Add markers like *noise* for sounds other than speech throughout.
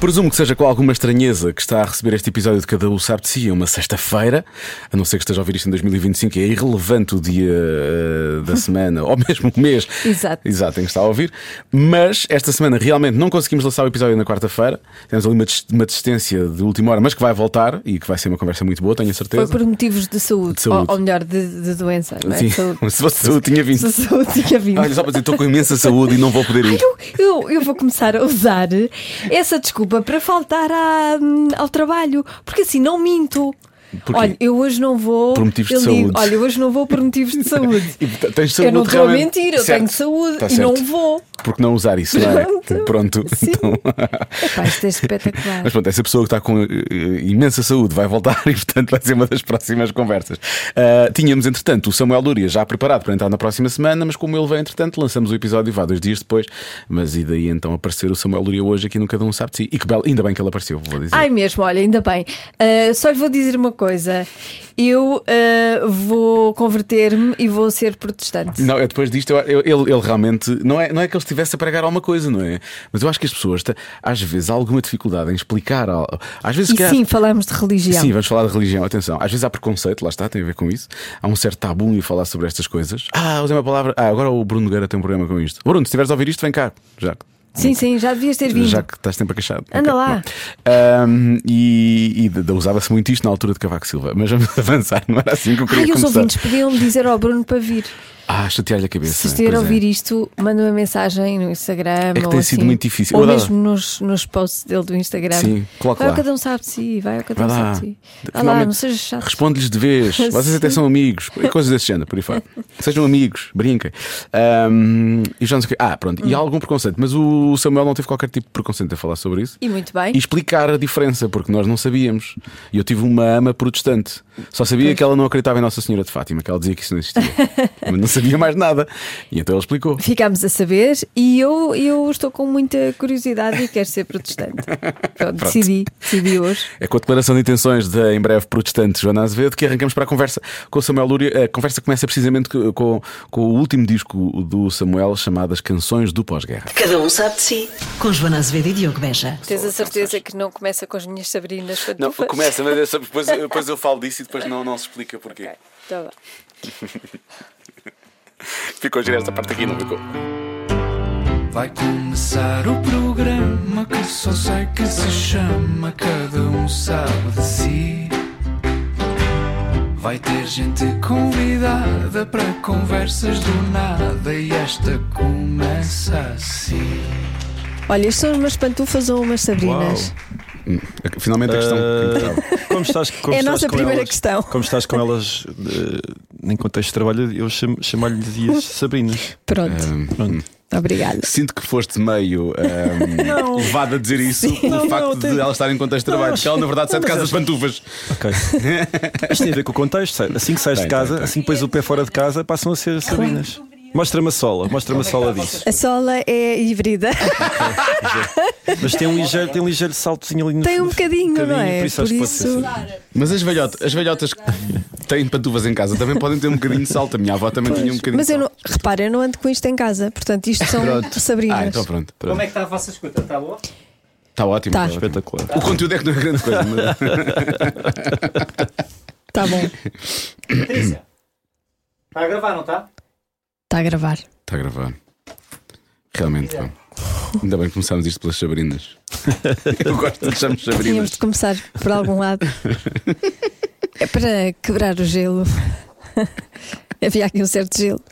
Presumo que seja com alguma estranheza que está a receber este episódio de Cada Um Sabe de Si, é uma sexta-feira, a não ser que esteja a ouvir isto em 2025, é irrelevante o dia uh, da semana, *laughs* ou mesmo o mês. Exato. Exato, em que está a ouvir. Mas esta semana realmente não conseguimos lançar o episódio na quarta-feira. Temos ali uma, uma desistência de última hora, mas que vai voltar e que vai ser uma conversa muito boa, tenho a Foi certeza. por motivos de saúde, De saúde. Ou, ou melhor, de, de doença. Não é? Sim, Saúde. se fosse saúde, *laughs* tinha vindo. Se saúde tinha vindo. Olha, só para dizer, estou com imensa saúde e não vou poder ir. Eu, eu, eu vou começar a usar essa desculpa para faltar à- ao trabalho, porque assim não minto. Porquê? Olha, eu hoje não vou. Por motivos de eu digo, saúde. Olha, eu hoje não vou por motivos de *laughs* saúde. E tens eu saúde não estou a mentir, eu Certo. tenho saúde Está e não certo. vou. Porque não usar isso, não é? Pronto. Pronto. *laughs* Sim. Então... Epá, isto é espetacular. Mas pronto, essa pessoa que está com eh, imensa saúde vai voltar *laughs* e, portanto, vai ser uma das próximas conversas. Ah, tínhamos, entretanto, o Samuel Lúria já preparado para entrar na próxima semana, mas como ele veio, entretanto, lançamos o episódio vá dois dias depois. Mas e daí então aparecer o Samuel Lúria hoje aqui no Cada Um Sabe de Si. E que belo, ainda bem que ele apareceu, vou dizer. Ai mesmo, olha, ainda bem. Ah, só lhe vou dizer uma coisa. Eu ah, vou converter-me e vou ser protestante. Não, é depois disto, eu- eu- ele, ele realmente. Não é, não é que ele estivesse a pregar alguma coisa, não é? Mas eu acho que as pessoas, às vezes, há alguma dificuldade em explicar. Às vezes, E que há- sim, falamos de religião. Sim, vamos falar de religião, atenção. Às vezes há preconceito, lá está, tem a ver com isso. Há um certo tabu em falar sobre estas coisas. Ah, usei uma palavra. Ah, agora o Bruno Nogueira tem um problema com isto. Bruno, se estiveres a ouvir isto, vem cá. Já, Sim, sim, já devias ter vindo. já que estás sempre a queixar. Anda Ok, lá. Ahm, e e usava-se muito isto na altura de Cavaco Silva. Mas vamos *laughs* avançar, não era assim que eu queria Ai, os começar. ouvintes podiam dizer ao Bruno para vir. Ah, chatear-lhe a cabeça. Se estiver a pois é. ouvir isto, manda uma mensagem no Instagram. que ou tem sido assim. muito difícil. Ou mesmo nos, nos posts dele do Instagram. Sim, coloca vai lá. ao cada um sabe de si, vai ao cada Vai um sabe de si. Vai lá, não seja chato. Responde-lhes de vez. *laughs* Vocês até são amigos. E coisas desse género, por aí fora. *laughs* Sejam amigos, brinquem. Ahm, e já não sei o quê. Ah, pronto. Hum. E há algum preconceito. Mas o Samuel não teve qualquer tipo de preconceito a falar sobre isso. E muito bem. E explicar a diferença, porque nós não sabíamos. E eu tive uma ama protestante. Só sabia que ela não acreditava em Nossa Senhora de Fátima, que ela dizia que isso não existia. *laughs* Mas não sabia mais nada. E então ele explicou. Ficámos a saber e eu, eu estou com muita curiosidade e quero ser protestante. *laughs* Pronto, decidi, decidi hoje. É com a declaração de intenções da em breve protestante Joana Azevedo que arrancamos para a conversa com o Samuel Lúria. A conversa começa precisamente co- com, com o último disco do Samuel chamado As Canções do Pós-Guerra. Cada um sabe de si. Com Joana Azevedo e Diogo Beja. Tens a certeza que não começa com as minhas Sabrinas Não, começa, mas depois, depois eu falo disso e depois não, não se explica porquê. Ok, tá bem. *laughs* Ficou gira esta parte aqui, não ficou? Vai começar o programa que só sei que se chama Cada um sabe de si. Vai ter gente convidada para conversas do nada e esta começa assim. Olha, isto são umas pantufas ou umas Sabrinas? Hum, Finalmente a questão. que interessava. Como estás, como É a estás nossa com primeira elas- questão. Como estás com elas eh, em contexto de trabalho, eu cham- chamar-lhe as Sabrinas. Pronto, Hum, Pronto. obrigada. Sinto que foste meio hum, levado a dizer isso pelo Não, facto não, de ela estar em contexto de trabalho, acho- que ela na verdade sai de casa mas as pantufas. Ok. *laughs* Isto tem a ver com o contexto. Assim que sais Tem, de casa, tem, tem. assim que pões o pé fora de casa, passam a ser Sabrinas. Mostra-me a sola, mostra-me a sola disso. A sola é híbrida. *laughs* Mas tem um ligeiro, tem um ligeiro saltozinho ali no Tem um bocadinho, não é? Por isso acho Por que pode ser isso- Sabrina. Mas as velhotas, as velhotas que têm pantufas em casa também podem ter um bocadinho de salto. A minha avó também tinha um bocadinho Mas de eu salto. não, repara, eu não ando com isto em casa. Portanto, isto são Sabrinas. Ah, então pronto. pronto. Como é que está a vossa escuta? Está boa? Está ótimo. Tá. tá ótimo. Espetacular. O conteúdo é que não é grande coisa. mas- Tá bom, Patrícia, está a gravar, não está? Está a gravar. Está a gravar. Realmente, pá. Ainda bem que começámos isto pelas Sabrinas. *laughs* Eu gosto de chamar Tínhamos Sabrinas. de começar por algum lado. É para quebrar o gelo. *laughs* Havia aqui um certo gelo.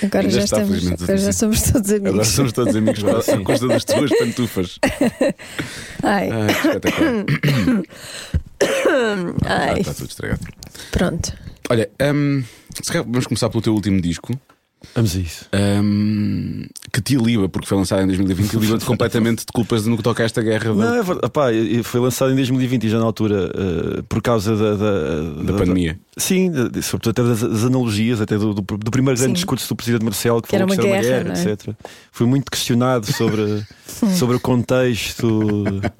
Agora Ainda já está, estamos, agora já somos todos amigos. Agora somos todos amigos *laughs* por causa das tuas pantufas. Ai, *coughs* Ai. Ah, ai, Está tudo estragado. pronto. Olha, se calhar vamos começar pelo teu último disco. Vamos a isso. hum, que te liba, porque foi lançado em 2020 e liba-te completamente de culpas no que toca a esta guerra Não, da, é verdade. Epá, foi lançado em 2020 e já na altura, eh, por causa da, da, da pandemia. Sim, de- de- sobretudo até das, das analogias, até do, do- do primeiro grande Sim. discurso do Presidente Marcelo, que, Que era falou que uma era guerra, uma não é? guerra, etc. Foi muito questionado sobre, *laughs* sobre o contexto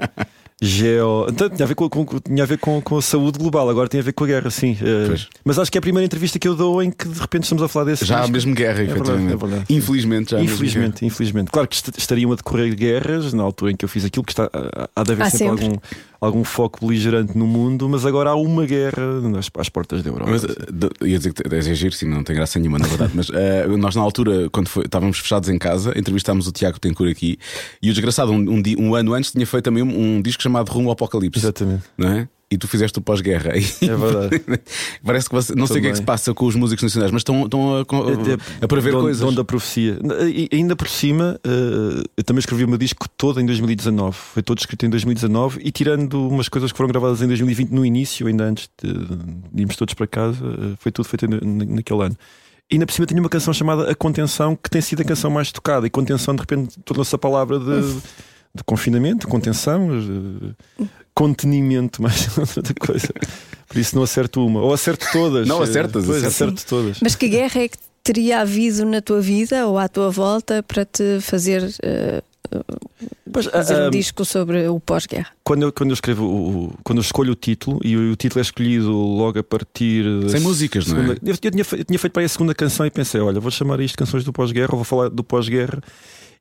*laughs* geo. Então, tinha a ver, com, com- tinha a, ver com, com a saúde global, agora tem a ver com a guerra, sim. Eh, Pois. mas acho que é a primeira entrevista que eu dou em que de repente estamos a falar desse Já há mesmo guerra, verdade, efetivamente. é verdade. Infelizmente, já Infelizmente, infelizmente. Claro que est- estariam a decorrer guerras na altura em que eu fiz aquilo, que está, há- há de haver Há sempre, sempre. Algum, algum foco beligerante no mundo, mas agora há uma guerra às, às portas da Europa. Mas, eh, de- ia dizer que é giro, sim, não tem graça nenhuma, na verdade. Mas eh, nós, na altura, quando foi- estávamos fechados em casa, entrevistámos o Tiago Tencourt aqui e o desgraçado, um, um, um ano antes, tinha feito também um, um disco chamado Rumo ao Apocalipse. Exatamente. Não é? E tu fizeste o pós-guerra. *laughs* É verdade. Parece que você, não sei o que é que se passa com os músicos nacionais, mas estão, estão a, com- a prever Dom- coisas. Dom da profecia. E ainda por cima, eh, eu também escrevi o meu disco todo em 2019. Foi todo escrito em 2019 e tirando umas coisas que foram gravadas em 2020 no início, ainda antes de, de irmos todos para casa, eh, foi tudo feito na- naquele ano. E ainda por cima tinha uma canção chamada A Contenção, que tem sido a canção mais tocada. E contenção, de repente, tornou-se a palavra de, de confinamento, contenção, eh, contenimento, *laughs* mais outra coisa. Por isso não acerto uma. Ou acerto todas. Não, acertas, Pois, acerto todas. Mas que guerra é que teria havido na tua vida ou à tua volta para te fazer eh, Pois, fazer ah, um disco sobre o pós-guerra? quando eu, quando eu escrevo o, quando eu escolho o título e o, o título é escolhido logo a partir Sem músicas, não é? segunda, eu, eu tinha, eu tinha feito para aí a segunda canção e pensei, olha, vou chamar isto canções do pós-guerra, ou vou falar do pós-guerra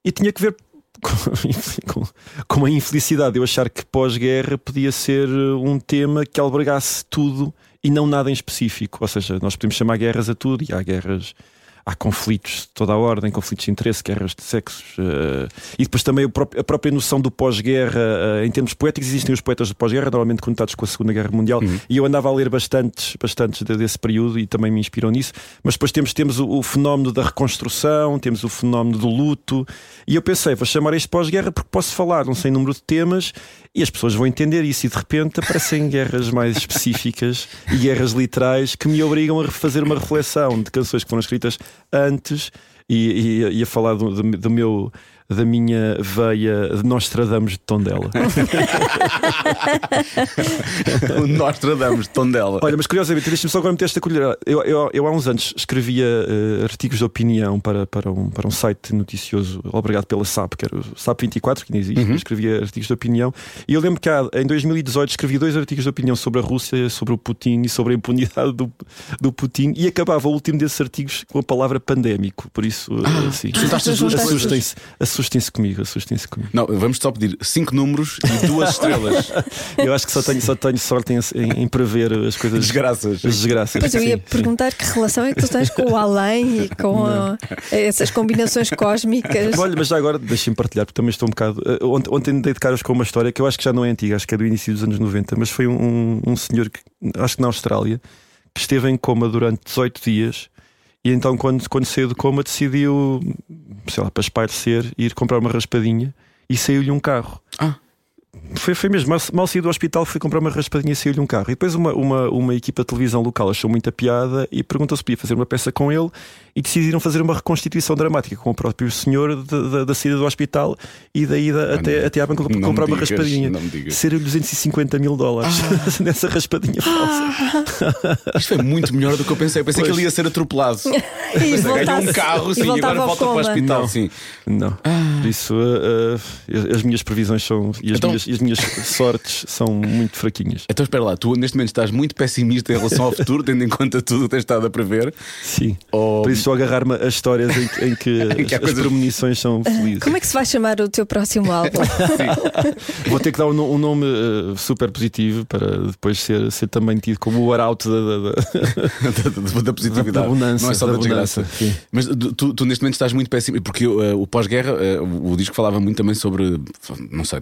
e tinha que ver *laughs* com, com, a infelicidade de eu achar que pós-guerra podia ser um tema que albergasse tudo e não nada em específico. Ou seja, nós podemos chamar guerras a tudo e há guerras. Há conflitos de toda a ordem, conflitos de interesse, guerras de sexos. eh, e depois também a própria noção do pós-guerra, eh, em termos poéticos, existem os poetas do pós-guerra, normalmente conectados com a Segunda Guerra Mundial. E eu andava a ler bastantes, bastantes de- desse período e também me inspiram nisso. Mas depois temos, temos o, o fenómeno da reconstrução, temos o fenómeno do luto. E eu pensei, vou chamar isto pós-guerra porque posso falar não sei número de temas e as pessoas vão entender isso. E de repente aparecem guerras mais específicas e guerras literais que me obrigam a fazer uma reflexão de canções que foram escritas antes e, e- e a falar do, do- do meu. Da minha veia de Nostradamus de Tondela. *laughs* o Nostradamus de Tondela. Olha, mas curiosamente, deixa-me só agora meter esta colher. Eu, eu, eu há uns anos escrevia eh, artigos de opinião para, para, um, para um site noticioso, obrigado pela SAP, que era o SAP 24, que ainda existe. Uhum. Escrevia artigos de opinião. E eu lembro que há, em 2018 escrevi dois artigos de opinião sobre a Rússia, sobre o Putin e sobre a impunidade do, do Putin. E acabava o último desses artigos com a palavra pandémico. Por isso, eh, sim. juntaste as duas coisas. assustem-se assustem-se comigo, assustem-se comigo. Não, vamos só pedir cinco números e duas *laughs* estrelas. Eu acho que só tenho, só tenho sorte em, em, em prever as coisas. Desgraças. As desgraças. Pois eu ia Sim, sim. perguntar que relação é que tu tens com o além e com a- essas combinações cósmicas. Olha, mas já agora deixem-me partilhar, porque também estou um bocado. eh, Ontem, ontem dei de caras com uma história que eu acho que já não é antiga, acho que é do início dos anos 90, mas foi um, um senhor, que, acho que na Austrália, que esteve em coma durante 18 dias e então, quando, quando saiu de coma, decidiu, sei lá, para espairecer, ir comprar uma raspadinha e saiu-lhe um carro. Ah. Foi, foi mesmo, mal, mal saiu do hospital, foi comprar uma raspadinha e saiu-lhe um carro. E depois uma, uma, uma equipa de televisão local achou muita piada e perguntou se podia fazer uma peça com ele e decidiram fazer uma reconstituição dramática com o próprio senhor da, da, da saída do hospital e da ida até, não- até à banca comprar uma digas, raspadinha. não me digas. Ser 250 mil dólares *laughs* nessa raspadinha falsa. Isto foi muito melhor do que eu pensei. Eu pensei Pois. que ele ia ser atropelado. *laughs* E ganhou um carro e sim, e agora volta para o hospital. Não. Sim. Não. Por isso, uh, uh, as minhas previsões são e as, Então- minhas, e as minhas sortes são muito fraquinhas. Então espera lá, tu neste momento estás muito pessimista em relação ao futuro, tendo em conta tudo o que tens estado a prever. Sim. Ou... Estou a agarrar-me a histórias em, que- em que, *laughs* que as, as premonições são felizes. Como é que se vai chamar o teu próximo álbum? *laughs* Vou ter que dar um, um nome uh, super positivo para depois ser, ser também tido como o arauto da, da- da- da, *laughs* da- da positividade. Da abundância, não é só da, da desgraça. Mas tu, tu- neste momento estás muito pessimista, porque uh, o pós-guerra, uh, o disco falava muito também sobre, não sei,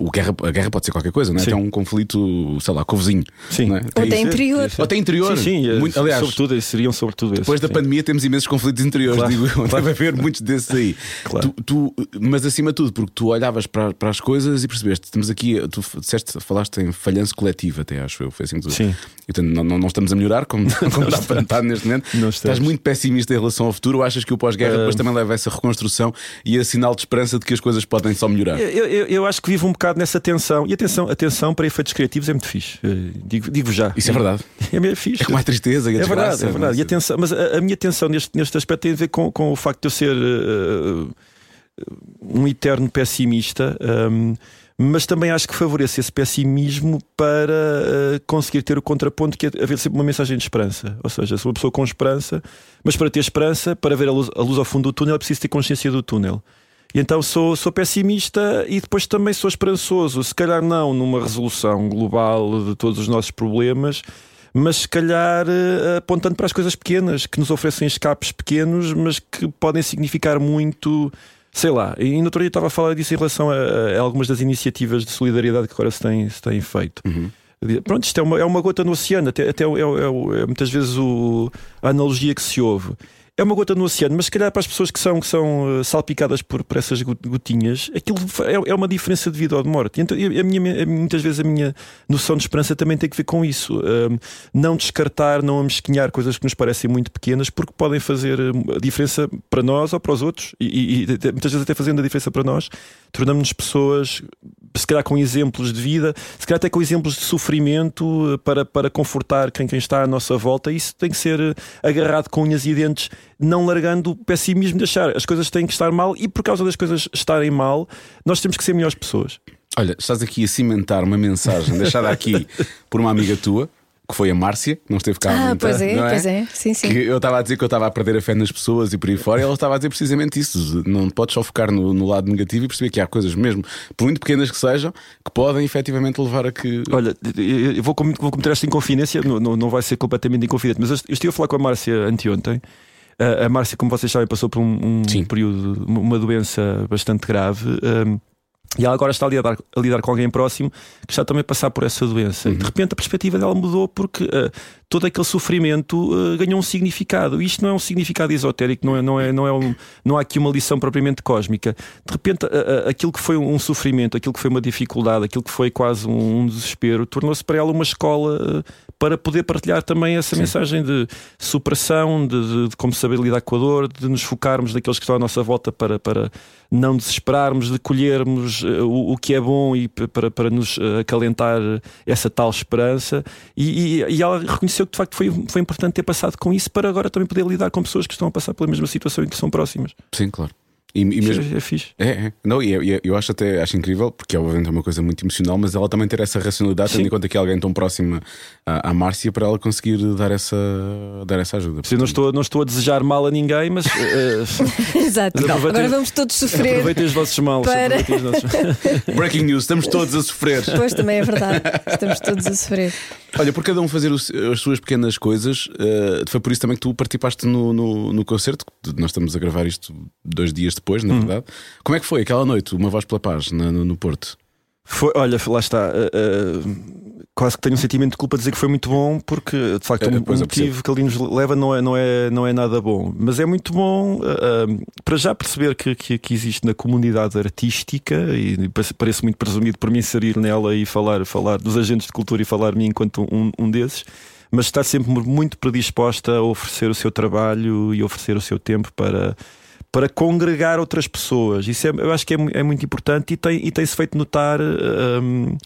o guerra, a guerra pode ser qualquer coisa, não é? Sim. Até um conflito, sei lá, com o vizinho. Sim. Não é? Ou tem isso. interior. Ou até interior. Sim, sim, uh, Muito- aliás, sobretudo, seriam sobretudo esses. Depois da sim. pandemia temos imensos conflitos interiores, Claro, digo eu. claro. Deve haver muitos desses aí. Claro. Tu, tu- mas acima de tudo, porque tu olhavas para, para as coisas e percebeste, estamos aqui, tu disseste, falaste em falhança coletiva, até acho eu, foi assim que tu. Sim. Portanto, não, não, não estamos a melhorar como, *laughs* como para notar neste momento. Não Estás estamos. muito pessimista em relação ao futuro, ou achas que o pós-guerra Ah. depois também leva a essa reconstrução e a sinal de esperança de que as coisas podem só melhorar? Eu, eu, eu acho que vivo um bocado nessa tensão. E atenção, atenção para efeitos criativos é muito fixe. Uh, Digo, digo já. Isso é verdade. *laughs* É mesmo fixe. É como a tristeza e a É verdade, é verdade. E é? atenção, mas a, a minha atenção neste, neste aspecto tem a ver com, com o facto de eu ser uh, um eterno pessimista. um, mas também acho que favorece esse pessimismo para uh, conseguir ter o contraponto que é haver sempre uma mensagem de esperança. Ou seja, sou uma pessoa com esperança, mas para ter esperança, para ver a luz, a luz ao fundo do túnel, é preciso ter consciência do túnel. E então sou, sou pessimista e depois também sou esperançoso. Se calhar não numa resolução global de todos os nossos problemas, mas se calhar uh, apontando para as coisas pequenas que nos oferecem escapes pequenos, mas que podem significar muito sei lá, e no outro dia estava a falar disso em relação a, a algumas das iniciativas de solidariedade que agora se têm, se têm feito. Uhum. Pronto, isto é uma, é uma gota no oceano, até, até é, é, é muitas vezes o, a analogia que se ouve é uma gota no oceano, mas se calhar para as pessoas que são, que são uh, salpicadas por, por essas gotinhas, aquilo é, é, uma diferença de vida ou de morte. Então, a minha, muitas vezes a minha noção de esperança também tem que ver com isso. Um, não descartar, não amesquinhar coisas que nos parecem muito pequenas, porque podem fazer hum, a diferença para nós ou para os outros, e, e muitas vezes até fazendo a diferença para nós, tornamos-nos pessoas, se calhar com exemplos de vida, se calhar até com exemplos de sofrimento uh, para, para confortar quem, quem está à nossa volta. Isso tem que ser uh, agarrado com unhas e dentes não largando o pessimismo de achar as coisas têm que estar mal e por causa das coisas estarem mal, nós temos que ser melhores pessoas. Olha, estás aqui a cimentar uma mensagem deixada aqui *laughs* por uma amiga tua que foi a Márcia, que não esteve cá Ah, muita, pois é, não é? pois é. Sim, sim. Que eu estava a dizer que eu estava a perder a fé nas pessoas e por aí fora, e ela estava a dizer precisamente isso. Não podes só focar no, no lado negativo e perceber que há coisas mesmo, por muito pequenas que sejam, que podem efetivamente levar a que. Olha, eu vou, com- vou cometer esta inconfidência, não, não, não vai ser completamente inconfidente, mas eu estive a falar com a Márcia anteontem. A, Márcia, como vocês sabem, passou por um, um período, uma- uma doença bastante grave. um, e ela agora está a lidar, a lidar com alguém próximo que está também a passar por essa doença. E de repente a perspectiva dela mudou porque uh, todo aquele sofrimento uh, ganhou um significado. E isto não é um significado esotérico, não, é, não, é, não, é um- não há aqui uma lição propriamente cósmica. De repente, a- aquilo que foi um sofrimento, aquilo que foi uma dificuldade, aquilo que foi quase um, um desespero, tornou-se para ela uma escola uh, para poder partilhar também essa mensagem de superação, de, de- de como saber lidar com a dor, de nos focarmos naqueles que estão à nossa volta para, para não desesperarmos, de colhermos eh, o, o que é bom e para, para nos eh, acalentar essa tal esperança. E, e- e ela reconheceu que de facto foi, foi importante ter passado com isso para agora também poder lidar com pessoas que estão a passar pela mesma situação e que são próximas. Sim, claro. E, e mesmo. é, é fixe. É, é. Não, e, e eu acho até acho incrível, porque obviamente é uma coisa muito emocional, mas ela também ter essa racionalidade, tendo Sim. em conta que é alguém tão próximo à, à Márcia, para ela conseguir dar essa, dar essa ajuda. Eu não estou, não estou a desejar mal a ninguém, mas eh, *laughs* Exato. Não, Agora vamos todos sofrer. aproveitem os vossos males. Para- os nossos- *laughs* *laughs* Breaking news, estamos todos a sofrer. Pois também é verdade. Estamos todos a sofrer. Olha, por cada um fazer os- as suas pequenas coisas, eh, foi por isso também que tu participaste no, no, no concerto. Nós estamos a gravar isto dois dias depois, na verdade. Como é que foi aquela noite, uma voz pela paz, na- no, no Porto? Foi, olha, lá está. eh, eh, quase que tenho um sentimento de culpa de dizer que foi muito bom, porque de facto Eh, o motivo que ali nos leva não é, não, é, não é nada bom. Mas é muito bom eh, para já perceber que, que, que existe na comunidade artística, e parece- muito presumido por mim inserir nela e falar, falar dos agentes de cultura e falar-me enquanto um, um desses. Mas está sempre muito predisposta a oferecer o seu trabalho e oferecer o seu tempo para, para congregar outras pessoas. Isso é, eu acho que é, é muito importante e tem- tem-se feito notar hum,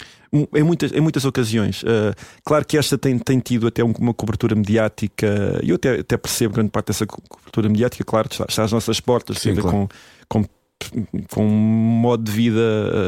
em, muitas, em muitas ocasiões. Uh, claro que esta tem, tem tido até um- uma cobertura mediática, e eu até, até percebo grande parte dessa co- cobertura mediática, claro, está, está às nossas portas, Sim, tem claro. com, com com um modo de vida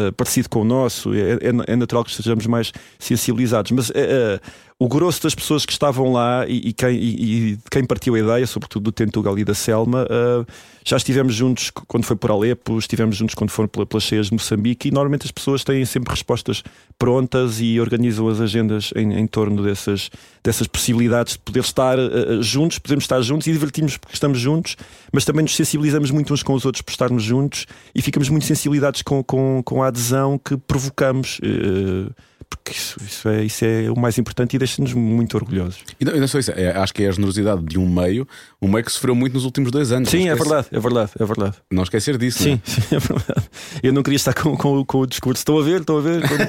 uh, parecido com o nosso, é, é- é natural que estejamos mais sensibilizados. Mas uh, o grosso das pessoas que estavam lá e, e quem, e- e quem partiu a ideia, sobretudo do Tentugal e da Selma, uh, já estivemos juntos quando foi por Alepo, estivemos juntos quando foram pela- pelas cheias de Moçambique e normalmente as pessoas têm sempre respostas prontas e organizam as agendas em, em torno dessas, dessas possibilidades de poder estar uh, juntos, podemos estar juntos e divertimos porque estamos juntos, mas também nos sensibilizamos muito uns com os outros por estarmos juntos e ficamos muito sensibilizados com, com, com a adesão que provocamos. uh, porque isso, isso é, isso é o mais importante e deixa-nos muito orgulhosos. E não, e não só isso, é- acho que é a generosidade de um meio, um meio que sofreu muito nos últimos dois anos. Sim, é verdade, é verdade, é verdade. Não esquecer disso. é? Sim, *laughs* sim, é verdade. Eu não queria estar com, com, com o discurso. Estão a ver, estão a ver. Quando,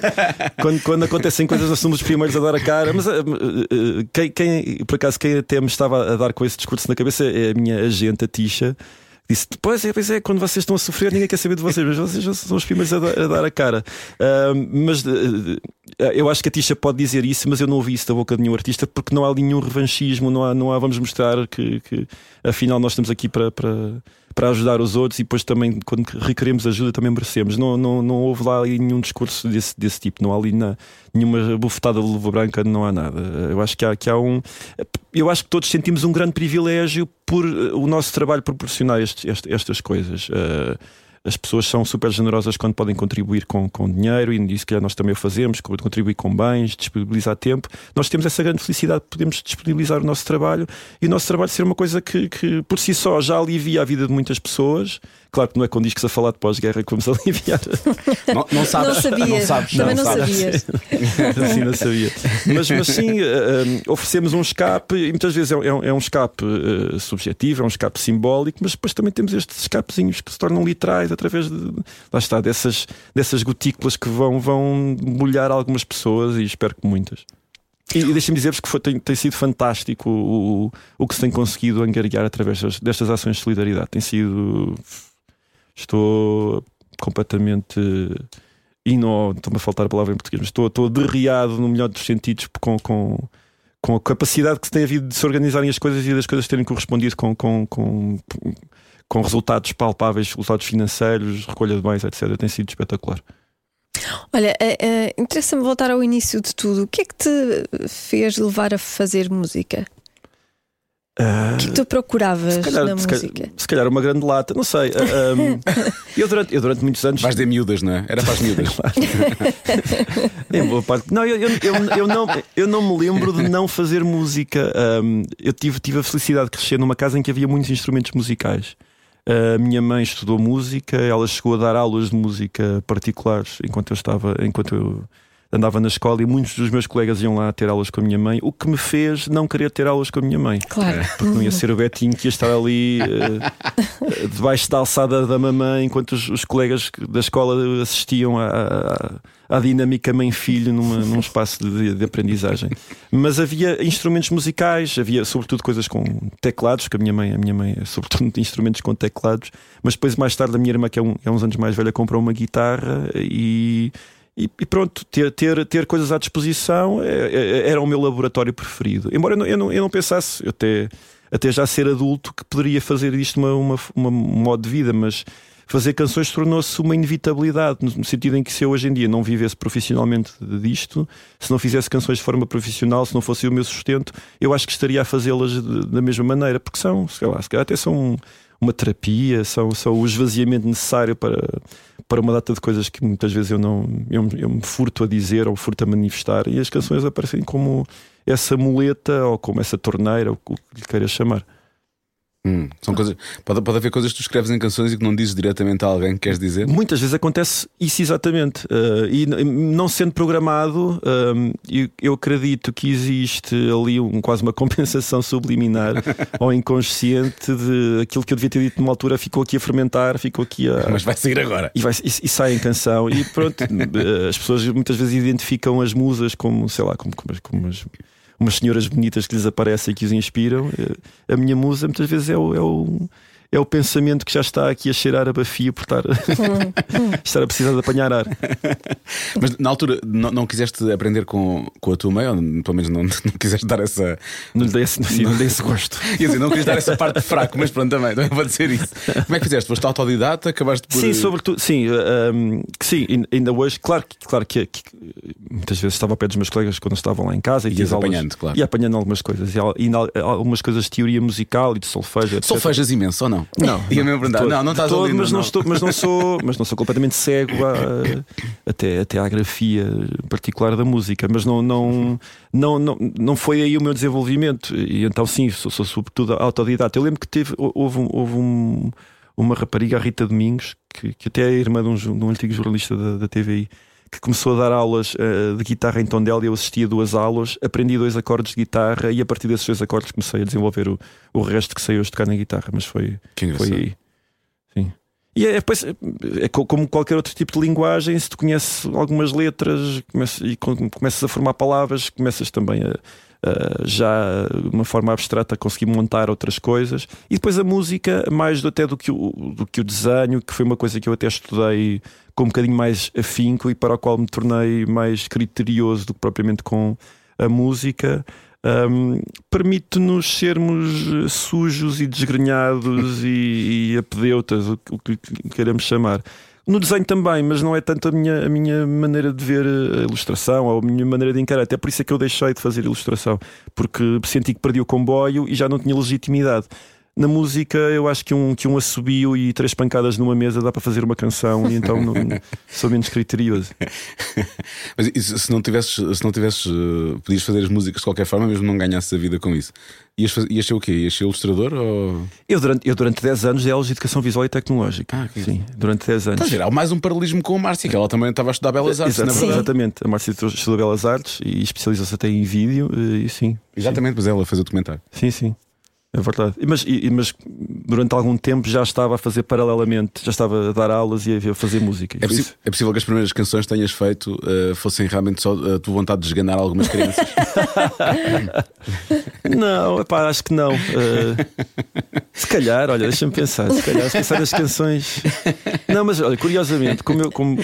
*laughs* quando, quando acontecem coisas, nós somos os primeiros a dar a cara. Mas eh, quem, quem, por acaso, quem até me estava a dar com esse discurso na cabeça é a minha agente, a Tisha. Disse: Pois é, pois é, quando vocês estão a sofrer, ninguém quer saber de vocês, mas vocês são os primeiros a dar a, cara. Ah, mas eh, eu acho que a Tisha pode dizer isso, mas eu não ouvi isso da boca de nenhum artista porque não há nenhum revanchismo, não há, não há vamos mostrar que, que afinal nós estamos aqui para, para, para ajudar os outros e depois também, quando requeremos ajuda, também merecemos. Não, não, não houve lá nenhum discurso desse, desse tipo, não há ali na, nenhuma bufetada de luva branca, não há nada. Eu acho que há, que há um. Eu acho que todos sentimos um grande privilégio por eh, o nosso trabalho proporcionar estes, este- estas coisas. Eh, as pessoas são super generosas quando podem contribuir com, com dinheiro, e isso que nós também o fazemos, co- contribuir com bens, disponibilizar tempo. Nós temos essa grande felicidade de podermos disponibilizar o nosso trabalho e o nosso trabalho ser uma coisa que, que por si só já alivia a vida de muitas pessoas. Claro que não é com discos a falar de pós-guerra que vamos *laughs* aliviar. Não, não sabes. Não sabias. sabes. Também não, sabes. sabias. assim não sabia. Mas, mas sim, eh, eh, oferecemos um escape e muitas vezes é, um- é um- é um escape eh, subjetivo, é um escape simbólico, mas depois também temos estes escapezinhos que se tornam literais através de lá está, dessas, dessas gotículas que vão, vão molhar algumas pessoas e espero que muitas. E, e deixem-me dizer-vos que foi- tem, tem sido fantástico o, o, o que se tem conseguido angariar através das- destas ações de solidariedade. Tem sido. Estou completamente. E não estou-me a faltar a palavra em português, mas estou, estou derriado no melhor dos sentidos com, com, com a capacidade que se tem havido de se organizarem as coisas e das coisas terem correspondido com, com, com, com resultados palpáveis, resultados financeiros, recolha de bens, etc. Tem sido espetacular. Olha, eh, eh, interessa-me voltar ao início de tudo. O que é que te fez levar a fazer música? O que é que tu procuravas Se calhar, na se, calhar, música? se calhar uma grande lata, não sei. Ah, um, *laughs* eu, durante, eu durante muitos anos. Vais de miúdas, não é? Era para as miúdas. *laughs* Não, eu, eu, eu, eu não, eu não me lembro de não fazer música. Um, eu tive, tive a felicidade de crescer numa casa em que havia muitos instrumentos musicais. A minha mãe estudou música, ela chegou a dar aulas de música particulares enquanto eu estava, enquanto eu andava na escola e muitos dos meus colegas iam lá ter aulas com a minha mãe, o que me fez não querer ter aulas com a minha mãe. Claro. Porque não ia ser o Betinho que ia estar ali eh, debaixo da alçada da mamãe enquanto os, os colegas da escola assistiam à, à, à dinâmica mãe-filho num espaço de, de aprendizagem. Mas havia instrumentos musicais, havia sobretudo coisas com teclados, que a minha mãe, a minha mãe é sobretudo instrumentos com teclados, mas depois mais tarde a minha irmã, que é, um- é uns anos mais velha, comprou uma guitarra e. E, e pronto, ter, ter, ter coisas à disposição é- é- era o meu laboratório preferido. Embora eu não, eu não, eu não pensasse, eu até, até já ser adulto, que poderia fazer isto uma, uma, uma- um modo de vida, mas fazer canções tornou-se uma inevitabilidade, no sentido em que se eu hoje em dia não vivesse profissionalmente disto, se não fizesse canções de forma profissional, se não fosse o meu sustento, eu acho que estaria a fazê-las da mesma maneira, porque são, sei lá, até são uma terapia, são, são o esvaziamento necessário para, para uma data de coisas que muitas vezes eu não eu, eu me furto a dizer ou furto a manifestar, e as canções aparecem como essa muleta ou como essa torneira, o que lhe queiras chamar. Hum, são coisas, pode, pode haver coisas que tu escreves em canções e que não dizes diretamente a alguém que queres dizer. Muitas vezes acontece isso exatamente. Uh, e não sendo programado, um, eu, eu acredito que existe ali um, quase uma *laughs* compensação subliminar *laughs* ou inconsciente de aquilo que eu devia ter dito numa altura ficou aqui a fermentar, ficou aqui a. Mas vai sair agora. E, vai- e- e sai em canção, e pronto, *laughs* eh, as pessoas muitas vezes identificam as musas como, sei lá, como, como, como as- umas senhoras bonitas que lhes aparecem e que os inspiram. Eh, A minha musa muitas vezes é o, é o, é o pensamento que já está aqui a cheirar a bafia por estar, *laughs* estar a precisar de apanhar ar. *laughs* Mas na altura não, não quiseste aprender com, com a tua mãe, ou pelo menos não, não quiseste dar essa. Não lhe dei esse, sim, não lhe dei esse gosto. *laughs* Quer dizer, não querias dar essa parte de fraco, mas pronto, também, também pode ser isso. Como é que fizeste? Foste autodidata? Acabaste por. Sim, sobretudo, sim, um, que sim, ain- ainda hoje, claro, que- claro que, que muitas vezes estava ao pé dos meus colegas quando estavam lá em casa e Ias tinha aulas- apanhando, claro. ia apanhando algumas coisas, e, e al- algumas coisas de teoria musical e de solfejo. Solfejas imenso ou não? Não, Ia mesmo perguntar. Não, não estás todo, mas não, estou, mas não sou, mas não sou completamente cego a- até até à grafia particular da música, mas não não não não, não foi aí o meu desenvolvimento e então sim sou, sou sobretudo autodidata. Eu lembro que teve houve um- houve um- uma rapariga, a Rita Domingos, que, que até é irmã de um, de um antigo jornalista da, da TVI. Que começou a dar aulas eh, de guitarra em Tondela e eu assistia a duas aulas, aprendi dois acordes de guitarra e a partir desses dois acordes comecei a desenvolver o, o resto que sei hoje tocar na guitarra. Mas foi, foi aí. Sim. E é, depois, é co- como qualquer outro tipo de linguagem, se tu conheces algumas letras e com- começas a formar palavras, começas também a, a já de uma forma abstrata a conseguir montar outras coisas. E depois a música, mais do, até do que, o, do que o desenho, que foi uma coisa que eu até estudei com um bocadinho mais afinco e para o qual me tornei mais criterioso do que propriamente com a música. hum, permite-nos sermos eh, sujos e desgrenhados e, e apedeutas, o, que- o que queremos chamar. No desenho também, mas não é tanto a minha, a minha maneira de ver a ilustração ou a minha maneira de encarar. Até por isso é que eu deixei de fazer ilustração, porque senti que perdi o comboio e já não tinha legitimidade. Na música, eu acho que um, que um assobio e três pancadas numa mesa dá para fazer uma canção, e então não, *laughs* sou menos criterioso. *laughs* Mas se não tivesses, se não tivesses, eh, podias fazer as músicas de qualquer forma, mesmo não ganhasses a vida com isso. Ias, faz- ias ser o quê? Ias ser ilustrador ou. Eu durante, eu durante 10 anos dei aulas de educação visual e tecnológica. Ah, Sim, durante 10 anos. Ver? Há mais um paralelismo com a Márcia, que ela também estava a estudar Belas Artes, Exato-. Exatamente. A Márcia estudou Belas Artes e especializou-se até em vídeo. eh, E sim, Exatamente, mas ela fez o documentário. sim, sim. É verdade. Mas, e- mas durante algum tempo já estava a fazer paralelamente, já estava a dar aulas e a, fazer música. É, possi- é possível que as primeiras canções tenhas feito eh, fossem realmente só a tua vontade de esganar algumas crianças. *laughs* Não, epá, acho que não. Eh, se calhar, olha, deixa-me pensar. Se calhar, se pensar nas canções. Não, mas olha, curiosamente, como, eu, como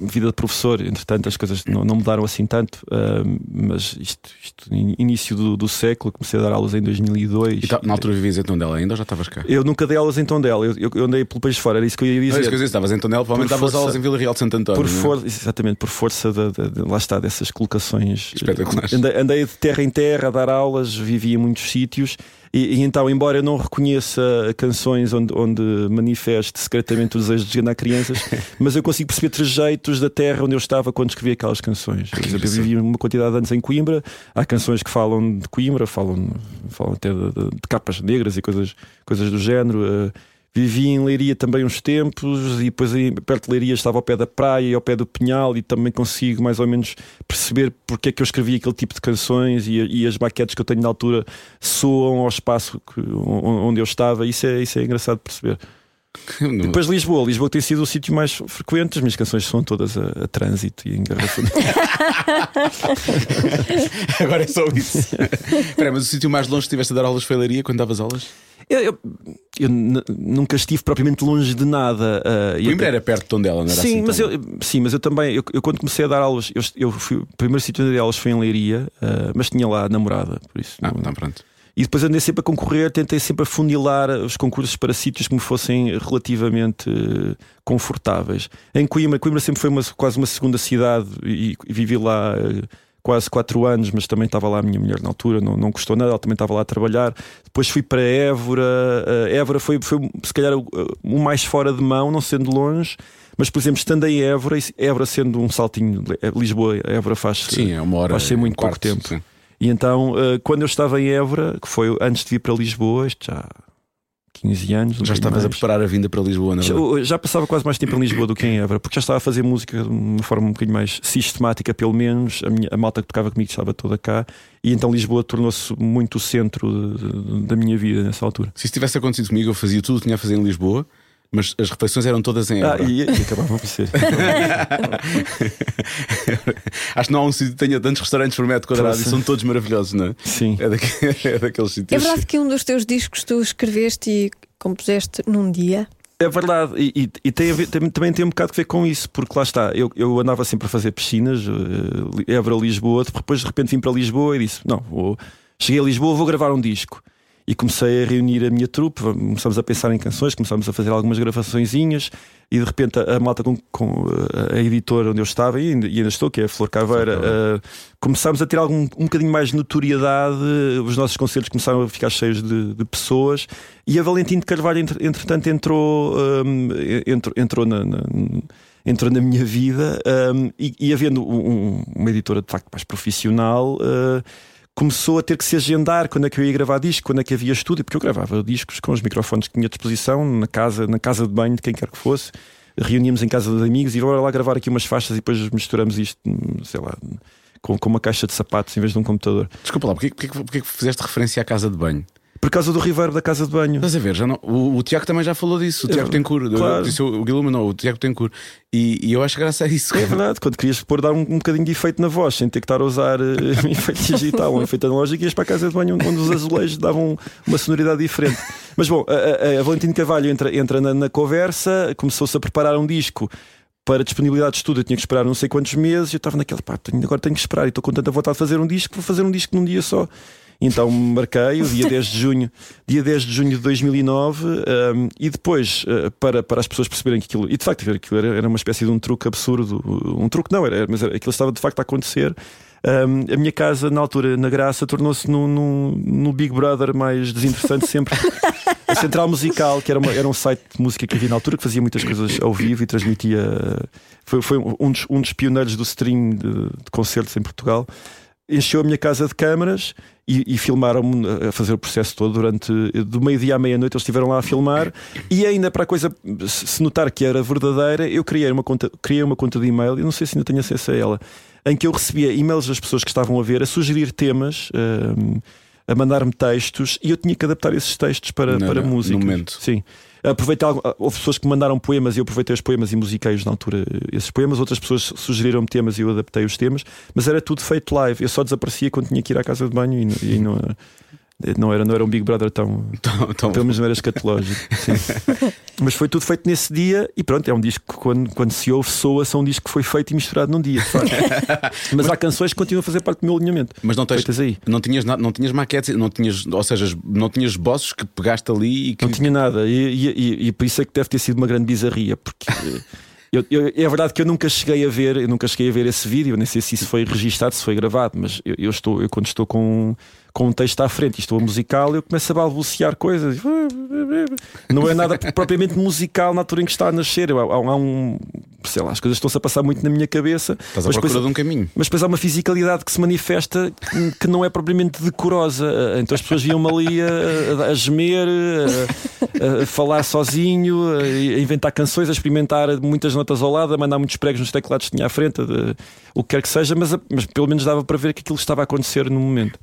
vida de professor, entretanto, as coisas não, não mudaram assim tanto. eh, mas isto, isto, in- início do, do século, comecei a dar aulas em 2002. Tá- na altura vivias em Tondela ainda ou já estavas cá? Eu nunca dei aulas em Tondela, eu, eu, eu andei pelo país fora, era isso que eu ia Não, dizer. isso que eu disse, estavas em Tondela, provavelmente davas força- aulas em Vila Real de Santo António. Por não é? força, exatamente, por força da, da- da- lá está, dessas colocações. Espetaculares. Andei, andei de terra em terra a dar aulas, vivi em muitos sítios. E, e então, embora eu não reconheça canções onde, onde manifeste secretamente o desejo de desganar crianças, *laughs* mas eu consigo perceber trejeitos da terra onde eu estava quando escrevi aquelas canções. Por exemplo, eu vivi uma quantidade de anos em Coimbra, há canções que falam de Coimbra, falam, falam até de, de- de capas negras e coisas, coisas do género. eh, Vivi em Leiria também uns tempos e depois aí, perto de Leiria estava ao pé da praia e ao pé do Pinhal e também consigo mais ou menos perceber porque é que eu escrevi aquele tipo de canções e, e as maquetes que eu tenho na altura soam ao espaço que- on- onde eu estava. Isso é, isso é engraçado perceber. Não- *laughs* Depois Lisboa. Lisboa tem sido o sítio mais frequente. As minhas canções são todas a, a trânsito e engarrafamento. *laughs* Agora é só isso. Espera, mas o sítio mais longe que estiveste a dar aulas foi a Leiria quando davas aulas? eu, eu- eu nunca estive propriamente longe de nada. e Coimbra até- era perto de Tondela, não era sim, assim? mas tão- eu, sim, mas eu também, eu, eu quando comecei a dar aulas, eu, eu fui, o primeiro sítio onde dei aulas foi em Leiria, ah, mas tinha lá a namorada, por isso. Ah, não- então pronto. E depois andei sempre a concorrer, tentei sempre a funilar os concursos para sítios que me fossem relativamente eh, confortáveis. Em Coimbra, Coimbra sempre foi uma- quase uma segunda cidade e, e vivi lá eh, quase quatro anos, mas também estava lá a minha mulher na altura, não, não gostou nada, ela também estava lá a trabalhar. Depois fui para Évora, eh, Évora foi, foi se calhar o, o mais fora de mão, não sendo longe. Mas, por exemplo, estando em Évora, Évora sendo um saltinho, Lisboa, Évora faz Sim, é uma hora. Vai ser muito um quarto, pouco tempo. sim. E então, eh, quando eu estava em Évora, que foi antes de vir para Lisboa, isto já há 15 anos, um Já estavas a mais, preparar a vinda para Lisboa, na já, verdade. já passava quase mais tempo em Lisboa do que em Évora, porque já estava a fazer música de uma forma um bocadinho mais sistemática, pelo menos. A, minha, a malta que tocava comigo estava toda cá, e então Lisboa tornou-se muito o centro de- de- da minha vida nessa altura. Se isso tivesse acontecido comigo, eu fazia tudo o que tinha a fazer em Lisboa, mas as refeições eram todas em Ah, Évora. e, e acabavam por ser. *laughs* Acho que não há um sítio que tenha tantos restaurantes por metro quadrado e Poxa. são todos maravilhosos, não é? Sim. É, daque- *laughs* é daqueles É sítios. verdade que um dos teus discos tu escreveste e compuseste num dia. É verdade, e, e- e tem a ver- tem- também tem um bocado a ver com isso, porque lá está, eu, eu andava sempre a fazer piscinas, eh, Évora, Lisboa, depois de repente vim para Lisboa e disse: Não, vou- cheguei a Lisboa, vou gravar um disco. E comecei a reunir a minha trupe, começamos a pensar em canções, começamos a fazer algumas gravaçõõezinhas e de repente a, a malta com, com eh, a editora onde eu estava e ainda, e ainda estou, que é a Flor Caveira, eh, começámos a ter algum, um bocadinho mais de notoriedade, os nossos concertos começaram a ficar cheios de, de pessoas e a Valentim de Carvalho, entre- entretanto, entrou, hum, entrou, entrou na. na- entrou na minha vida hum, e, e havendo um- uma editora de facto mais profissional uh, começou a ter que se agendar quando é que eu ia gravar disco, quando é que havia estúdio, porque eu gravava discos com os microfones que tinha à disposição na casa, na casa de banho de quem quer que fosse. Reuníamos em casa de amigos e bora lá gravar aqui umas faixas e depois misturamos isto, sei lá, com, com uma caixa de sapatos em vez de um computador. Desculpa lá, porquê, porquê, porquê que fizeste referência à casa de banho? Por causa do reverb da casa de banho. Estás a ver? Já não, o, o Tiago também já falou disso. O É Tiago tem cura. claro. Disse o, o Guilherme não, o Tiago tem cura. E, e eu acho graça a isso. É verdade, quando querias pôr dar um, um bocadinho de efeito na voz, sem ter que estar a usar eh, *laughs* efeito digital, um efeito analógico, ias para a casa de banho onde, os azulejos davam uma sonoridade diferente. Mas bom, a, a, a Valentina Carvalho entra, entra na, na conversa, começou-se a preparar um disco para disponibilidade de estudo eu tinha que esperar não sei quantos meses. Eu estava naquela, pá, agora tenho que esperar e estou com tanta vontade de fazer um disco, vou fazer um disco num dia só. Então marquei o dia *laughs* 10 de junho, dia 10 de junho de 2009, um, e depois, uh, para, para as pessoas perceberem que aquilo, e de facto aquilo era, era uma espécie de um truque absurdo, um truque não, era, mas era, aquilo estava de facto a acontecer. Um, a minha casa, na altura, na Graça, tornou-se no, no, no Big Brother mais desinteressante sempre. A Central Musical, que era, uma- era um site de música que havia na altura, que fazia muitas coisas ao vivo e transmitia. Foi, foi um, dos, um dos pioneiros do stream de, de concertos em Portugal. Encheu a minha casa de câmaras e, e filmaram-me a fazer o processo todo durante. Do meio-dia à meia-noite, eles estiveram lá a filmar. E ainda para a coisa se notar que era verdadeira, eu criei uma conta, criei uma conta de e-mail, e não sei se ainda tenho acesso a ela, em que eu recebia e-mails das pessoas que estavam a ver, a sugerir temas. hum, a mandar-me textos e eu tinha que adaptar esses textos para, No- para no- no música. momento. Sim. Aproveitei, algo- houve pessoas que me mandaram poemas e eu aproveitei os poemas e musiquei-os na altura, esses poemas. Outras pessoas sugeriram-me temas e eu adaptei os temas, mas era tudo feito live. Eu só desaparecia quando tinha que ir à casa de banho e, e não, não, era, não era um Big Brother tão. Então, então, Pelo menos não era escatológico. *laughs* mas foi tudo feito nesse dia e pronto, é um disco que quando, quando se ouve, soa-se a um disco que foi feito e misturado num dia. facto. *laughs* mas há canções que continuam a fazer parte do meu alinhamento. mas não tens, Feitas aí. não tinhas, não tinhas maquetes, não tinhas, ou seja, não tinhas bosses que pegaste ali e que. Não tinha nada, e, e- e- e por isso é que deve ter sido uma grande bizarria, porque *laughs* eu- eu- é verdade que eu nunca cheguei a ver, eu nunca cheguei a ver esse vídeo, nem sei se isso foi registado, se foi gravado, mas eu, eu estou, eu quando estou com, com um texto à frente e estou a musical, eu começo a balbuciar coisas. Não é nada propriamente musical na altura em que está a nascer. Há, há- um. Sei lá, as coisas estão-se a passar muito na minha cabeça. Estás à mas procura depois- de um caminho. mas depois há uma fisicalidade que se manifesta que- não é propriamente decorosa. Então as pessoas viam-me ali a, a- a gemer, a, a falar sozinho, a, inventar canções, a experimentar muitas notas ao lado, a mandar muitos pregos nos teclados que tinha à frente, de- o que quer que seja, mas, mas pelo menos dava para ver que aquilo estava a acontecer no momento.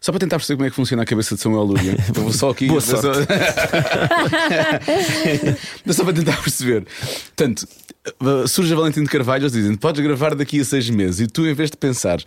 Só para tentar perceber como é que funciona a cabeça de Samuel Lúria. *laughs* Vou só aqui. Boa só, sorte. *laughs* só para tentar perceber. Portanto, uh, surge a Valentim de Carvalho, eles dizem: podes gravar daqui a seis meses. E tu, em vez de pensar,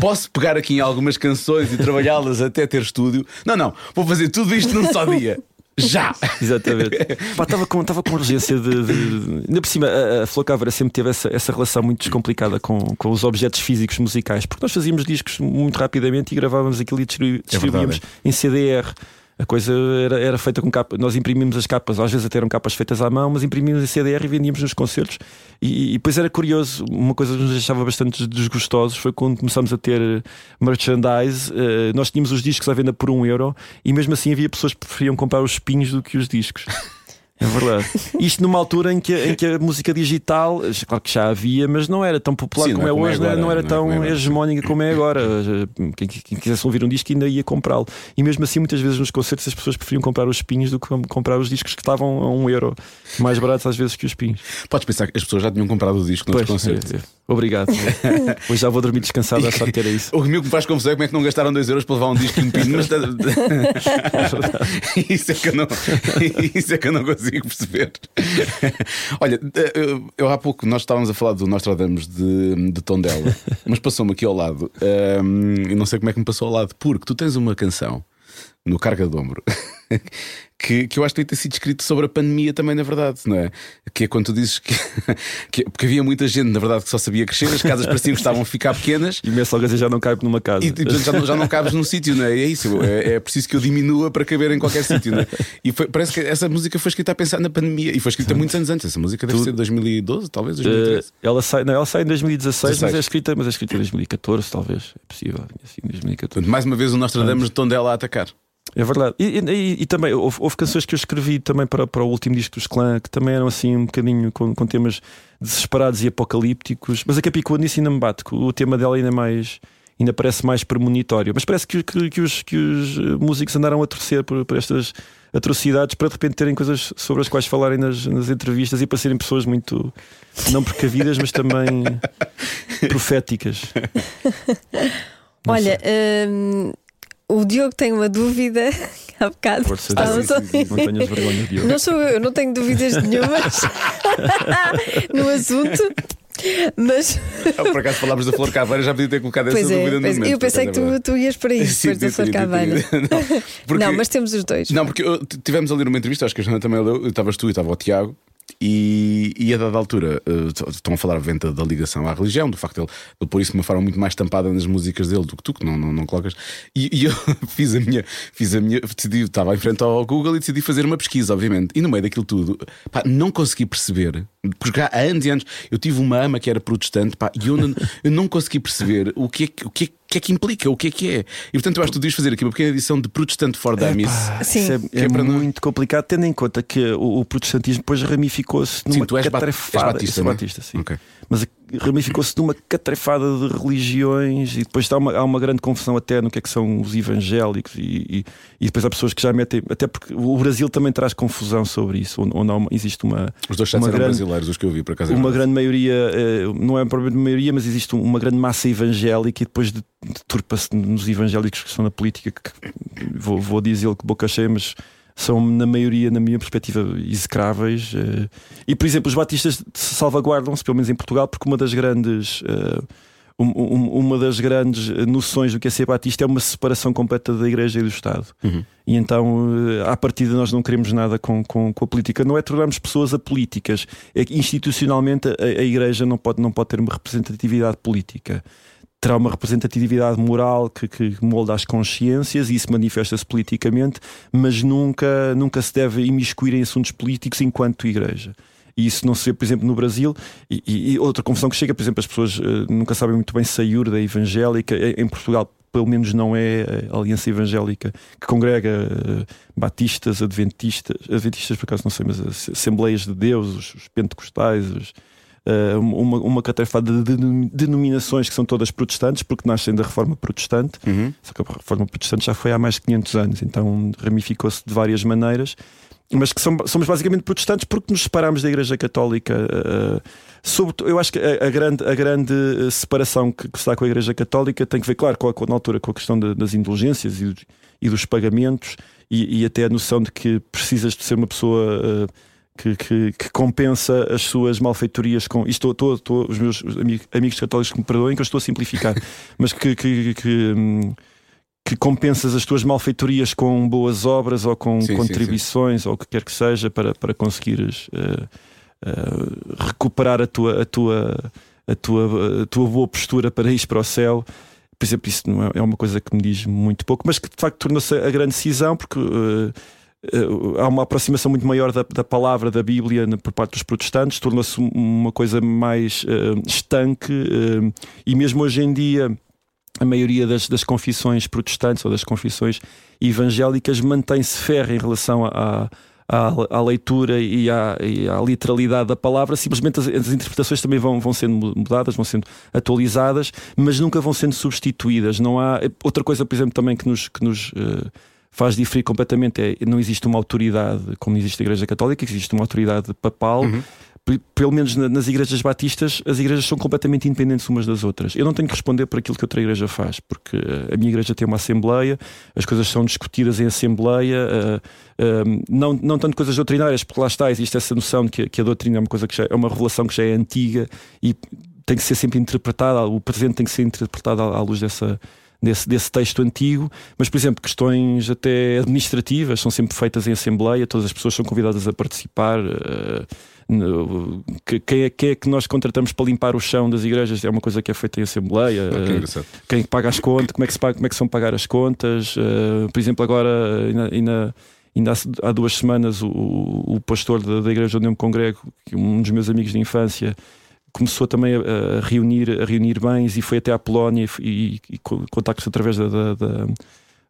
posso pegar aqui em algumas canções e trabalhá-las até ter estúdio. Não, não, vou fazer tudo isto num só dia. Já! *laughs* Exatamente. Estava com, estava com urgência de, de- Ainda por cima, a, a Flor Cávara sempre teve essa, essa relação muito descomplicada com, com os objetos físicos musicais, porque nós fazíamos discos muito rapidamente e gravávamos aquilo e distribu- distribuíamos em CDR. A coisa era, era feita com capa. Nós imprimimos as capas, às vezes até eram capas feitas à mão, mas imprimimos em CDR e vendíamos nos concertos. E, e depois era curioso, uma coisa que nos deixava bastante desgostosos foi quando começámos a ter merchandise. eh, nós tínhamos os discos à venda por um euro e mesmo assim havia pessoas que preferiam comprar os espinhos do que os discos. *laughs* É verdade. Isto numa altura em que, em que a música digital, claro que já havia, mas não era tão popular Sim, como não é é como é hoje, não era- agora, não era não é tão como é hegemónica como é agora. Quem, quem quisesse ouvir um disco ainda ia comprá-lo. E mesmo assim, muitas vezes nos concertos as pessoas preferiam comprar os espinhos do que comprar os discos que estavam a um euro, mais baratos às vezes que os espinhos. Podes pensar que as pessoas já tinham comprado o disco no Pois, concerto. é, é. Obrigado. Hoje *laughs* já vou dormir descansado, a achar que era isso. O que me faz confusão é como é que não gastaram 2 euros para levar um disco e um pino, mas *laughs* isso, é que eu não, isso é que eu não consigo perceber. Olha, eu, eu há pouco nós estávamos a falar do Nostradamus de, de Tondela, mas passou-me aqui ao lado hum, e não sei como é que me passou ao lado, porque tu tens uma canção no Carga de Ombro. Que, que eu acho que tem ter sido escrito sobre a pandemia também, na verdade, não é? Que é quando tu dizes que, *laughs* que porque havia muita gente, na verdade, que só sabia crescer, as casas pareciam que estavam a ficar pequenas *laughs* E Messi Algazer já não cabe numa casa. e, e, portanto, já, não, já não cabes num sítio, não é? É isso, é, é preciso que eu diminua para caber em qualquer sítio, não é? E foi- parece que essa música foi escrita a pensar na pandemia e foi escrita muitos anos antes. Essa música deve Tu- ser de 2012, talvez, Eh, 2013. ela, sai, não, ela sai em 2016, mas 16. é escrita, mas é escrita em 2014, talvez. É possível. Assim, 2014. Portanto, mais uma vez o Nostradamus de Tondela a atacar. É verdade. E, e- e também houve, houve canções que eu escrevi também para, para o último disco dos Clã que também eram assim um bocadinho com, com temas desesperados e apocalípticos. Mas a Capicua nisso ainda me bate, que o tema dela ainda é mais. Ainda parece mais premonitório, mas parece que, que, que os, que os eh, músicos andaram a torcer por, por estas atrocidades para de repente terem coisas sobre as quais falarem nas, nas entrevistas e para serem pessoas muito não precavidas, mas também *laughs* proféticas. *laughs* Olha, hum, o Diogo tem uma dúvida. *laughs* Há bocado. Força, estávamos a- Não tenhas vergonha, Diogo. Não sou eu, eu não tenho dúvidas nenhumas *laughs* no assunto, mas Por acaso falámos da Flor Caveira, já podia ter colocado essa pois é, dúvida no pois- momento. eu pensei que é tu, tu ias para verdade. isso, depois da *laughs* Flor Caveira. Não, porque- Não, mas temos os dois. Não, porque eu- tivemos ali numa entrevista, acho que a Joana também leu, estavas tu e estava o Tiago. E, e a dada altura t- estão a falar a venta da ligação à religião, do facto de ele, ele pôr isso de uma forma muito mais estampada nas músicas dele do que tu, que não, não, não colocas. E, e eu *laughs* fiz a minha, fiz a minha, decidi, estava em frente ao Google e decidi fazer uma pesquisa, obviamente. E no meio daquilo tudo, pá, não consegui perceber, porque há anos e anos eu tive uma ama que era protestante, pá, e eu não, *laughs* eu não consegui perceber o que é que. O que é, o que é que implica, o que é que é. E portanto eu acho que tu devias fazer aqui uma pequena edição de Protestant for Dummies. Sim. Isso é, é é para não- muito complicado, tendo em conta que o, o protestantismo depois ramificou-se numa Sim, tu és, ba- és catrefada. batista, é? batista, sim. Ok. Mas ramificou-se numa catrefada de religiões e depois há uma, há uma grande confusão até no que é que são os evangélicos e, e, e depois há pessoas que já metem, até porque o Brasil também traz confusão sobre isso, onde, onde há uma- existe uma, Os dois uma eram grande, brasileiros, os que eu vi, por acaso. é uma grande maioria, eh, não é propriamente maioria, mas existe um- uma grande massa evangélica e depois de- deturpa-se nos evangélicos que estão na política, que vou, vou dizer que boca cheia, mas são na maioria, na minha perspectiva, execráveis. eh, E por exemplo, os batistas salvaguardam-se, pelo menos em Portugal, porque uma das grandes. eh, um- um- uma das grandes noções do que é ser batista é uma separação completa da Igreja e do Estado. Uhum. E então, eh, à partida, nós não queremos nada com, com, com a política. Não é tornarmos pessoas apolíticas. É que institucionalmente a, a Igreja não pode, não pode ter uma representatividade política. Terá uma representatividade moral que, que molda as consciências e isso manifesta-se politicamente, mas nunca, nunca se deve imiscuir em assuntos políticos enquanto Igreja. E isso não se vê, por exemplo, no Brasil. E, e- outra confusão que chega, por exemplo, as pessoas eh, nunca sabem muito bem se a IURDA é evangélica. Em Portugal, pelo menos, não é a Aliança Evangélica que congrega eh, batistas, adventistas, adventistas por acaso não sei, mas as Assembleias de Deus, os, os pentecostais, os, eh, uma, uma catrefada de denom- denominações que são todas protestantes, porque nascem da reforma protestante. Uhum. Só que a reforma protestante já foi há mais de 500 anos, então ramificou-se de várias maneiras. Mas que são- somos basicamente protestantes porque nos separamos da Igreja Católica. eh, eu acho que a, grande, a grande eh, separação que, se dá com a Igreja Católica tem que ver, claro, com a, na altura com a questão da- das indulgências e, dos- pagamentos e até a noção de que precisas de ser uma pessoa. Que, que- que compensa as suas malfeitorias com. Isto estou, estou, os meus amigos, católicos que me perdoem, que eu estou a simplificar, *laughs* mas que, que, que, hum, que compensas as tuas malfeitorias com boas obras ou com Sim, sim, contribuições ou o que quer que seja para, para conseguires eh, eh, recuperar a tua, a, tua, a, tua, a tua boa postura para ir para o céu. Por exemplo, isso não é, é uma coisa que me diz muito pouco, mas que de facto tornou-se a grande decisão, porque eh, eh, há uma aproximação muito maior da, da palavra da Bíblia por parte dos protestantes, tornou-se um- uma coisa mais eh, estanque eh, e mesmo hoje em dia a maioria das, das confissões protestantes ou das confissões evangélicas mantém-se ferra em relação à, à, à leitura e à, e à literalidade da palavra. Simplesmente as, as interpretações também vão, vão sendo mudadas, vão sendo atualizadas, mas nunca vão sendo substituídas. Não há outra coisa, por exemplo, também que nos, que nos eh, faz diferir completamente é não existe uma autoridade como existe a Igreja Católica, existe uma autoridade papal. P- Pelo menos na- nas igrejas batistas, as igrejas são completamente independentes umas das outras. Eu não tenho que responder por aquilo que outra igreja faz, porque eh, a minha igreja tem uma assembleia, as coisas são discutidas em assembleia, eh, eh, não, não tanto coisas doutrinárias, porque lá está, existe essa noção de que, que a doutrina é uma coisa que já é uma revelação que já é antiga e tem que ser sempre interpretada, o presente tem que ser interpretado à, à luz dessa. Desse, desse texto antigo, mas por exemplo, questões até administrativas são sempre feitas em assembleia, todas as pessoas são convidadas a participar. eh, no- que- quem, é, quem é que nós contratamos para limpar o chão das igrejas? É uma coisa que é feita em assembleia. Ah, que eh, quem paga as contas, como é que, se paga, como é que são pagar as contas. eh, por exemplo, agora, ainda, ainda, ainda há- duas semanas, o, o pastor da, da igreja onde eu me congrego, um dos meus amigos de infância, começou também a, a reunir, a reunir bens e foi até à Polónia e, e, e co- contactos através da. da, da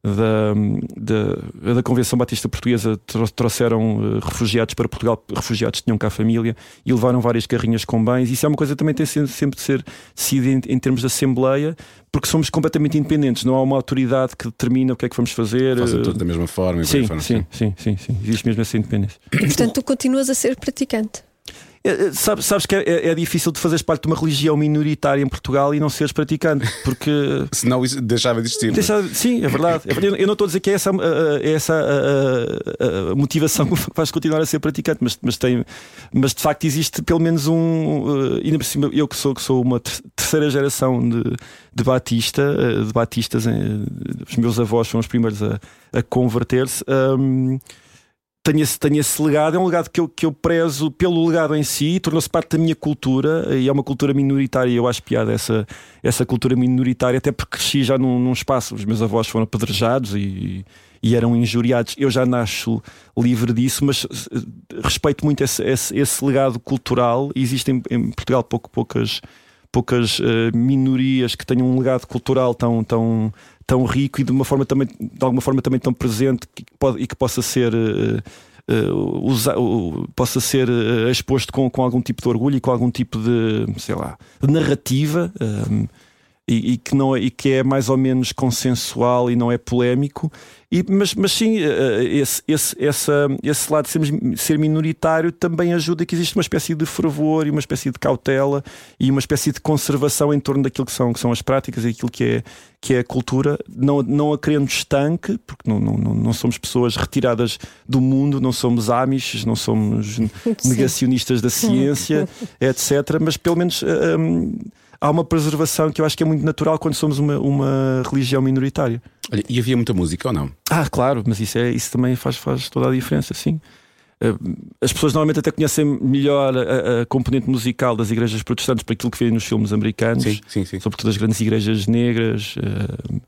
da, da, da Convenção Batista Portuguesa tro- trouxeram eh, refugiados para Portugal, refugiados que tinham cá família e levaram várias carrinhas com bens. Isso é uma coisa que também tem sido- sempre de ser decidida em, em termos de Assembleia, porque somos completamente independentes, não há uma autoridade que determina o que é que vamos fazer. Fazem eh, tudo da mesma forma. e Sim, fora. sim, sim, sim, sim. Existe mesmo essa independência. Portanto, tu continuas a ser praticante. É, é, Sabes, sabes que é, é difícil de fazeres parte de uma religião minoritária em Portugal e não seres praticante, porque. *laughs* Senão isso deixava de existir. Deixa- sim, é verdade. É. Eu- não estou a dizer que é essa, é essa a- a- a motivação *laughs* que faz continuar a ser praticante, mas, mas, tem, mas de facto existe pelo menos um. eh, ainda por cima, eu que sou, que sou uma ter- terceira geração de, de Batista, eh, de Batistas, eh, os meus avós foram os primeiros a, a converter-se. Tenho esse, esse legado, é um legado que eu, que eu prezo pelo legado em si, tornou-se parte da minha cultura e é uma cultura minoritária. Eu acho piada essa, essa cultura minoritária, até porque cresci já num, num espaço, os meus avós foram apedrejados e, e eram injuriados. Eu já nasço livre disso, mas eh, respeito muito esse, esse, esse legado cultural. Existem em Portugal pouco, poucas, poucas uh, minorias que tenham um legado cultural tão, tão, tão rico e de uma forma também, de alguma forma também tão presente que pode, e que possa ser. Uh, usa, uh, possa ser uh, exposto com, com algum tipo de orgulho e com algum tipo de, sei lá, de narrativa e, e, que não, é, e que é mais ou menos consensual e não é polémico. E, mas, mas sim, eh, eh, esse, esse, essa, esse lado de ser, ser minoritário também ajuda que existe uma espécie de fervor e uma espécie de cautela e uma espécie de conservação em torno daquilo que são, que são as práticas e aquilo que é, que é a cultura, não, não a querendo estanque, porque não, não, não somos pessoas retiradas do mundo, não somos amish, não somos *laughs* negacionistas da ciência, *laughs* etc. Mas pelo menos. Um, há uma preservação que eu acho que é muito natural quando somos uma, uma religião minoritária. Olha, e havia muita música ou não? Ah, claro, mas isso, é, isso também faz, faz toda a diferença, sim. Eh, as pessoas normalmente até conhecem melhor a, a, componente musical das igrejas protestantes para aquilo que vêem nos filmes americanos, sim, sim, sim. sobretudo as grandes igrejas negras. Uh,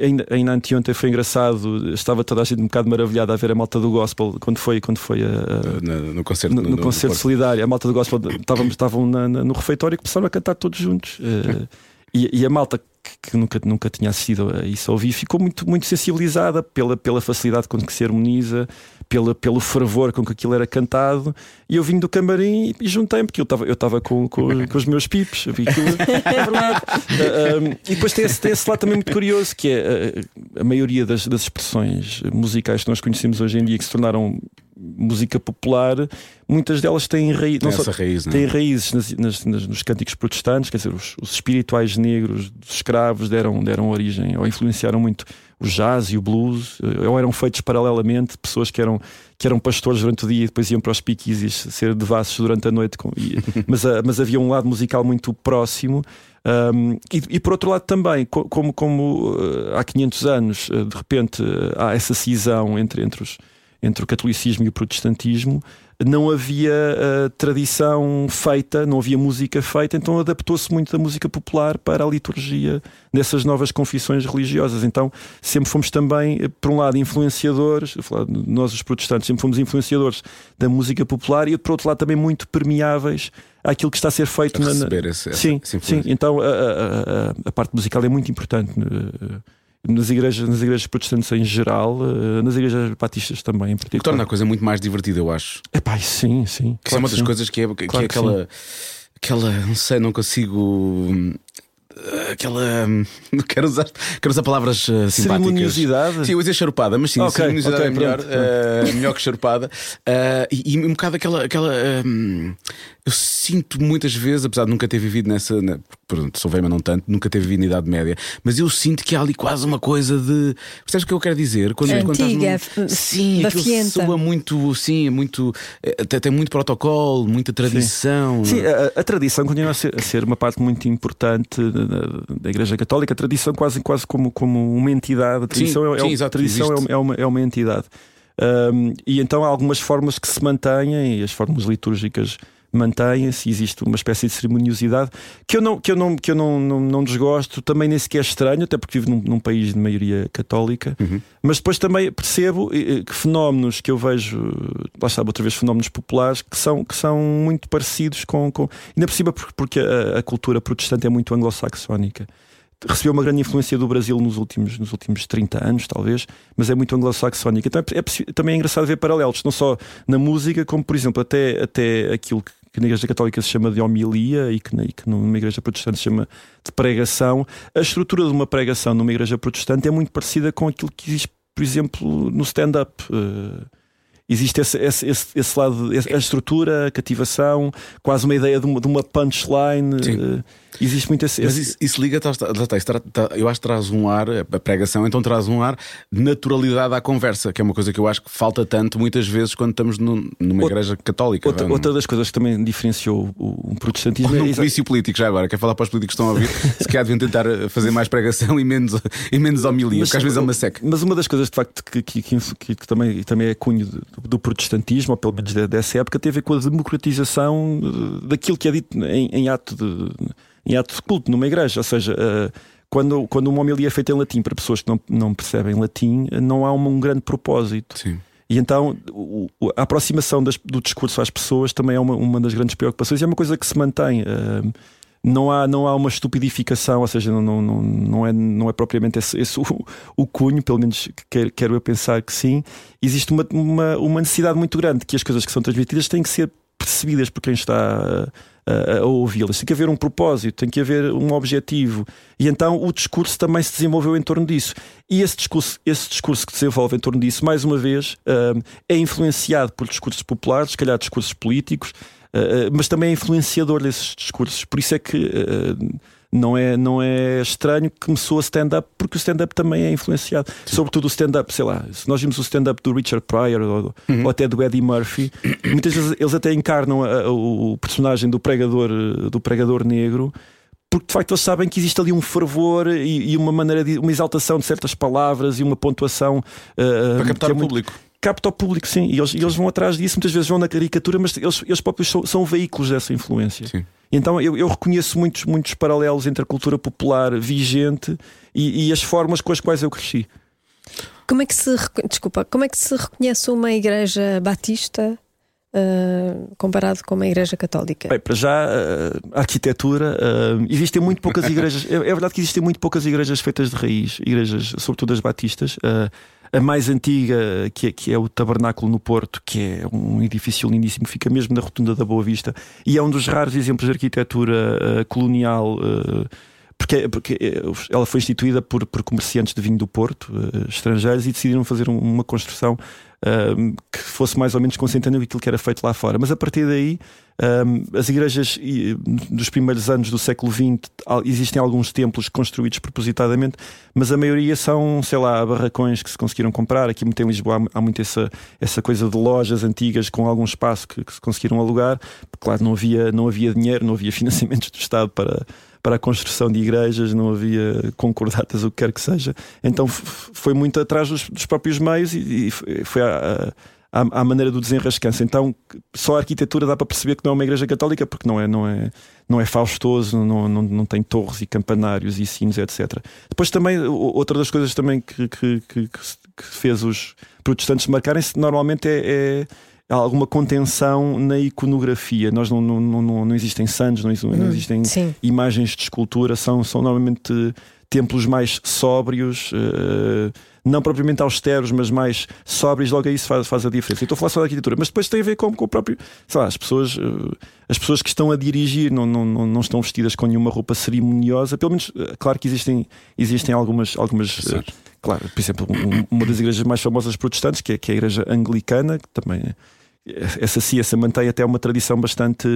ainda, ainda anteontem foi engraçado, estava toda a gente um bocado maravilhada a ver a malta do gospel quando foi, quando foi a, a no, no, concerto, no, no, no concerto solidário. A malta do gospel estavam, estavam na, na, no refeitório e começaram a cantar todos juntos. Uh, *laughs* e, e, a malta que, que, nunca, nunca tinha assistido a isso ao vivo ficou muito, muito sensibilizada pela, pela facilidade com que se harmoniza pela, pelo fervor com que aquilo era cantado. E eu vim do camarim e, juntei-me, porque eu estava eu tava com, com, com, os meus pipos. Vi aquilo, *laughs* é verdade. Uh, um, e depois tem esse, tem esse lado também muito curioso, que é uh, a maioria das, das expressões musicais que nós conhecemos hoje em dia, que se tornaram música popular, muitas delas têm, raiz, Tem essa raiz, é? têm raízes nas, nas, nas, nos cânticos protestantes, quer dizer, os, os, espirituais negros dos escravos deram, deram origem ou influenciaram muito o jazz e o blues, eh, ou eram feitos paralelamente, pessoas que eram, que eram pastores durante o dia e depois iam para os speakeasies ser devassos durante a noite, *laughs* mas, a, mas havia um lado musical muito próximo. Um, e, e, por outro lado também, como, como uh, há 500 anos, uh, de repente há essa cisão entre, entre os, entre o catolicismo e o protestantismo, não havia uh, tradição feita, não havia música feita, então adaptou-se muito da música popular para a liturgia dessas novas confissões religiosas. Então sempre fomos também, eh, por um lado, influenciadores, nós os protestantes sempre fomos influenciadores da música popular e por outro lado também muito permeáveis àquilo que está a ser feito a na. Esse, sim, sim. Então a, a, a, a, parte musical é muito importante. Uh, nas igrejas, nas igrejas protestantes em geral, uh, nas igrejas batistas também, em particular. Que torna a coisa muito mais divertida, eu acho. É pá, sim, sim. Que claro é uma das coisas que é, que, claro que é aquela. aquela, não sei, não consigo aquela. *laughs* Quero usar, quero usar palavras uh, simpáticas. Ceremoniosidade? Sim, eu ia dizer charupada, mas sim, okay, ceremoniosidade okay, é melhor, uh, melhor que charupada. Uh, e, e, um bocado aquela. aquela eu sinto muitas vezes, apesar de nunca ter vivido nessa. Na, pronto, sou velho, mas não tanto, nunca ter vivido na Idade Média, mas eu sinto que há ali quase uma coisa de. Percebes o que eu quero dizer? Quando, Antiga, quando sim, aquilo soa muito. Sim, muito. Até tem muito protocolo, muita tradição. Sim, sim a, a, tradição continua a ser, a ser, uma parte muito importante da, Igreja Católica. A tradição quase, quase como, como uma entidade. A tradição, sim, é, sim, é, exato, a tradição é, é, uma, é uma entidade. Um, e então há algumas formas que se mantêm, e as formas litúrgicas mantêm-se, existe uma espécie de ceremoniosidade que eu não, que eu não, que eu não, não, não desgosto, também nem sequer estranho, até porque vivo num, num país de maioria católica, uhum. mas depois também percebo que fenómenos que eu vejo, lá está outra vez, fenómenos populares que são, que são muito parecidos com. com ainda por cima, porque a, a cultura protestante é muito anglo-saxónica recebeu uma grande influência do Brasil nos últimos, nos últimos 30 anos, talvez, mas é muito anglo-saxónica. Então é, é, também é engraçado ver paralelos, não só na música, como por exemplo, até, até aquilo que, que na Igreja Católica se chama de homilia e que, e que numa Igreja Protestante se chama de pregação. A estrutura de uma pregação numa Igreja Protestante é muito parecida com aquilo que existe, por exemplo, no stand-up. Uh, existe esse, esse, esse, esse lado, a estrutura, a cativação, quase uma ideia de uma, de uma punchline. Sim. Existe muito esse. Mas isso, isso liga, tá, tá, eu acho que traz um ar, a pregação, então traz um ar de naturalidade à conversa, que é uma coisa que eu acho que falta tanto muitas vezes quando estamos num- numa Outra- igreja católica. outra, outra das coisas que também diferenciou o, o protestantismo Ou é comício político, já agora, quer falar para os políticos que estão a ouvir, *laughs* se calhar deviam tentar eh, fazer mais pregação e menos, e menos homilia, porque às vezes é uma seca. Mas uma das coisas de facto que, que, que, que- também, também é cunho do, do protestantismo, ou pelo menos de- dessa época, tem a ver com a democratização eh, daquilo que é dito em, em ato de, em ato de culto numa igreja. Ou seja, eh, quando, quando uma homilia é feita em latim para pessoas que não, não percebem latim, eh, não há um, um grande propósito. Sim. E então a aproximação das- do discurso às pessoas também é uma, uma das grandes preocupações e é uma coisa que se mantém. eh, não há, não há uma estupidificação, ou seja, não, não, não, não, é, não é propriamente esse, esse *laughs* o, o cunho, pelo menos quero, quero eu pensar que sim. Existe uma, uma, uma necessidade muito grande que as coisas que são transmitidas têm que ser percebidas por quem está a, ouvi-las. Tem que haver um propósito, tem que haver um objetivo. E então o discurso também se desenvolveu em torno disso. E esse discurso, esse discurso que se desenvolve em torno disso, mais uma vez, hum, é influenciado por discursos populares, se calhar discursos políticos, Uh, uh, mas também é influenciador desses discursos. Por isso é que não, é, não é estranho que começou a stand-up, porque o stand-up também é influenciado. Sobretudo o stand-up, sei lá, se nós vimos o stand-up do Richard Pryor ou, ou até do Eddie Murphy, *coughs* muitas vezes eles até encarnam a- a- o personagem do pregador, do pregador negro. Porque de facto eles sabem que existe ali um fervor e, e uma maneira de uma exaltação de certas palavras e uma pontuação uh, Para captar que é o muito- público. Capta o público, sim, e eles, e eles vão atrás disso, muitas vezes vão na caricatura, mas eles, eles próprios são, são veículos dessa influência. Sim. Então eu, eu reconheço muitos, muitos paralelos entre a cultura popular vigente e, e as formas com as quais eu cresci. Como é que se desculpa, como é que se reconhece uma igreja batista ah, comparado com uma igreja católica? Bem, para já, eh, a arquitetura, eh, existem muito poucas *laughs* igrejas. É, é verdade que existem muito poucas igrejas feitas de raiz, igrejas, sobretudo as batistas. Eh, a mais antiga, que é, que é o Tabernáculo no Porto, que é um edifício lindíssimo, fica mesmo na Rotunda da Boa Vista, e é um dos raros exemplos de arquitetura eh, colonial. eh, porque, porque eh, ela foi instituída por, por comerciantes de vinho do Porto, eh, estrangeiros, e decidiram fazer um- uma construção ahm, que fosse mais ou menos consentânea com aquilo que era feito lá fora. Mas a partir daí, ahm, as igrejas dos primeiros anos do século XX, existem alguns templos construídos propositadamente, mas a maioria são, sei lá, barracões que se conseguiram comprar. Aqui em Lisboa há, muito essa, essa coisa de lojas antigas com algum espaço que, que se conseguiram alugar. Claro, não havia, não havia dinheiro, não havia *laughs* financiamentos do Estado para para a construção de igrejas, não havia concordatas, o que quer que seja. Então foi muito atrás dos, dos próprios meios e, e foi à, à, à maneira do desenrascanço. Então só a arquitetura dá para perceber que não é uma igreja católica, porque não é, não é, não é faustoso, não, não, não tem torres e campanários e sinos, etc. Depois também, outra das coisas também que, que, que, que fez os protestantes marcarem-se normalmente é, é alguma contenção na iconografia. Nós não, não, não, não, existem santos, não, não existem Sim. imagens de escultura, são, são normalmente templos mais sóbrios, eh, não propriamente austeros, mas mais sóbrios, logo aí isso faz, faz a diferença. Eu estou a falar só da arquitetura, mas depois tem a ver com, com o próprio. Sei lá, as pessoas, eh, as pessoas que estão a dirigir não, não, não, estão vestidas com nenhuma roupa cerimoniosa, pelo menos, eh, claro que existem, existem algumas. algumas eh, claro, por exemplo, um- uma das igrejas mais famosas protestantes, que é, que é a igreja anglicana, que também. Essa sim, essa mantém até uma tradição bastante.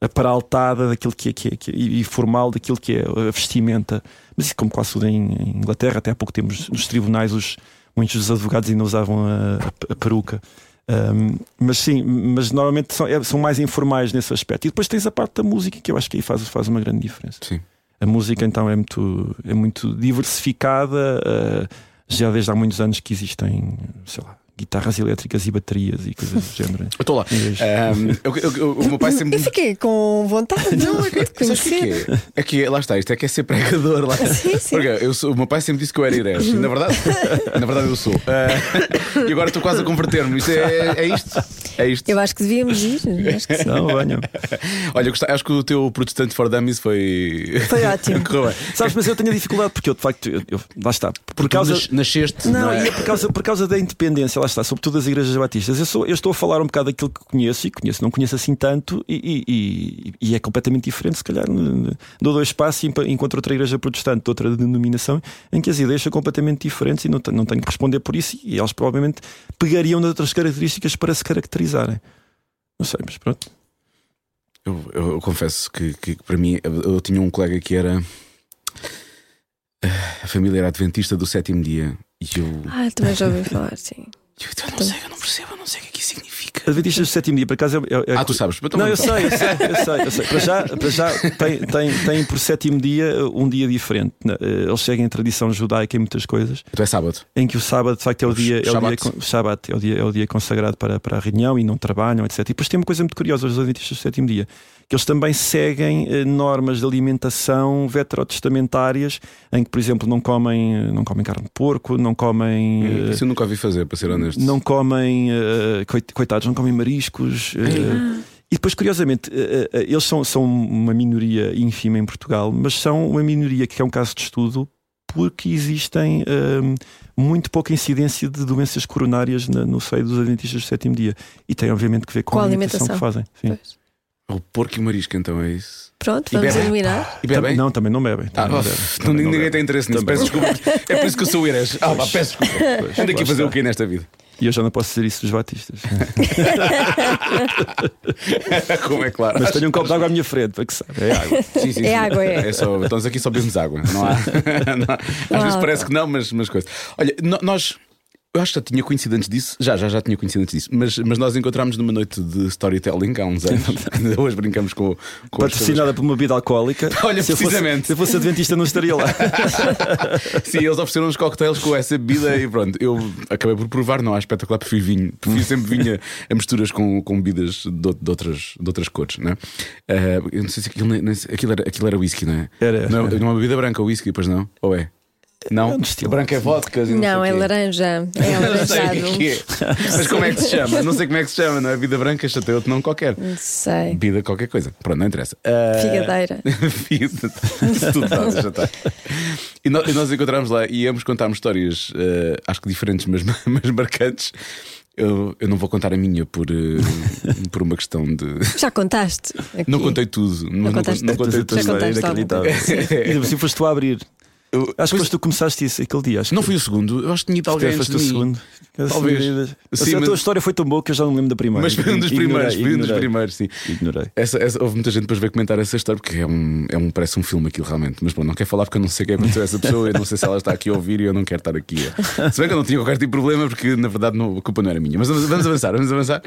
Aparaltada daquilo que é, que é- que é- e formal daquilo que é a vestimenta. Mas isso, como quase tudo em, em Inglaterra, até há pouco temos nos tribunais, os, muitos dos advogados ainda usavam a, a- a peruca. Um, mas sim, mas normalmente são, é- são mais informais nesse aspecto. E depois tens a parte da música, que eu acho que aí faz, faz uma grande diferença. Sim. A música então é muito, é muito diversificada, uh, já desde há muitos anos que existem, sei lá, guitarras elétricas e baterias e coisas do género. *laughs* Eu estou lá. Ahm, eu- eu- eu- o meu pai sempre. Eu fiquei com vontade *laughs* Não, é de conhecer. é? É que lá está, isto é que é ser pregador lá. Sim, sim. Porque eu sou, o meu pai sempre disse que eu era herege. Na verdade, na verdade eu sou. Ah, *laughs* e agora estou quase a converter-me. Isto é, é isto. É isto. Eu acho que devíamos ir. Acho que sim. Não, venham. Olha, gostei- acho que o teu protestante for dummies foi. Foi ótimo. Sabes, mas eu tenho a dificuldade porque eu de facto, eu, eu- lá está, por Porque causa. nas- nasceste. Não, é? e é por causa, por causa da independência, lá está, sobretudo das igrejas batistas. Eu, sou- eu estou a falar um bocado daquilo que conheço e conheço, não conheço assim tanto, e, e- e- é completamente diferente. Se calhar dou dois passos e encontro outra igreja protestante de outra denominação em que as ideias são completamente diferentes e não, não tenho que responder por isso. E eles provavelmente pegariam de outras características para se caracterizarem. Não sei, mas pronto. Eu, eu- eu confesso que, que para mim eu, eu tinha um colega que era. ah, A família era adventista do sétimo dia. E eu. Ah, também já ouvi falar, sim. Eu, eu não sei, eu não percebo, eu não sei o que é que isso significa. Adventistas do sétimo dia, por acaso é, é- Ah, tu sabes? Então Não, eu sei, eu sei, eu sei, eu sei. Para já, para já tem, tem, tem por sétimo dia um dia diferente. né? Eh, Eles seguem a tradição judaica em muitas coisas, Então é sábado. em que o sábado de facto é o dia, é o dia, Shabat, é o dia, é o dia consagrado para, para a reunião e não trabalham, etc. E depois tem uma coisa muito curiosa os adventistas do sétimo dia, que eles também seguem eh, normas de alimentação veterotestamentárias, em que, por exemplo, não comem, não comem carne de porco, não comem. eh, Isso eu nunca ouvi fazer, para ser honesto. não comem, eh, coit- coitados, não comem mariscos. eh, e depois, curiosamente, eh, eh, eles são, são uma minoria ínfima em Portugal, mas são uma minoria que é um caso de estudo porque existem eh, muito pouca incidência de doenças coronárias na- no seio dos adventistas do sétimo dia. E tem, obviamente, que ver com, Com a a alimentação, que alimentação. fazem. Sim. Pois. O porco e o marisco, então é isso. Pronto, vamos eliminar. E bebem? Não, também não bebem. Ah, também não bebem, não, também não ninguém bebem. tem interesse nisso. Também Peço desculpa. É por isso que eu sou o Irés. Ah, pá, peço desculpa. Pois, Ando aqui a fazer o quê nesta vida? E eu já não posso dizer isso dos batistas. *laughs* Como é claro. Mas tenho um copo de água à minha frente, para que sabe. É água. Sim, sim, É sim. água, é. só, então aqui só bebemos água. Não há. *laughs* não há- Às há vezes parece álcool. que não, mas, mas coisa. Olha, nós. Eu acho que já tinha conhecido antes disso, já, já, já tinha conhecido antes disso, mas, mas nós encontramos numa noite de storytelling há uns anos. *laughs* Hoje brincamos com, com Patrocinada por uma bebida alcoólica. *laughs* Olha, se eu fosse- precisamente. se eu fosse adventista, não estaria lá. *laughs* Sim, eles ofereceram uns cocktails com essa bebida e pronto. Eu acabei por provar, não há espetacular, prefiro vinho. Prefiro sempre vinho a misturas com, com bebidas de, de outras, de outras cores, não é? Ah, eu não sei se aquilo, aquilo, era, aquilo era whisky, não é? Era. Não, é uma bebida branca, whisky, pois não? Ou é? Não? É um branca é vodka. Não, sei é laranja. É *laughs* Não sei o alaranjado. que é. Mas como é que se chama? Não sei como é que se chama, não é? Vida branca, chateou outro não qualquer. Não sei. Bebida qualquer coisa. Pronto, não interessa. Ah, Figadeira. *laughs* Fida- Tudo dá, já está. E nós, e nós encontramos lá e íamos contar-me histórias, eh, acho que diferentes, mas, *laughs* mas marcantes. Eu, eu não vou contar a minha por, eh, por uma questão de. Já contaste? Aqui. Não contei tudo. Não, não, contaste não tudo. contei Já tudo. contaste inacreditável. É. E assim foste tu a abrir. Eu- Acho que foste tu começaste isso aquele dia. Acho não que fui o segundo, eu acho que tinha ido alguém antes de mim. segundo. Talvez. Assim, Sim, a mas- tua história foi tão boa que eu já não me lembro da primeira. Mas foi um dos Ignorei, primeiros, foi um dos ignorei. primeiros, sim. Ignorei. Essa, essa- houve muita gente depois veio comentar essa história porque é um, é um, parece um filme aquilo realmente. Mas pronto, não quero falar porque eu não sei o que aconteceu a essa pessoa, eu não sei se ela está aqui a ouvir e eu não quero estar aqui. Se bem que eu não tinha qualquer tipo de problema porque na verdade não- a culpa não era minha. Mas vamos, vamos avançar, vamos avançar.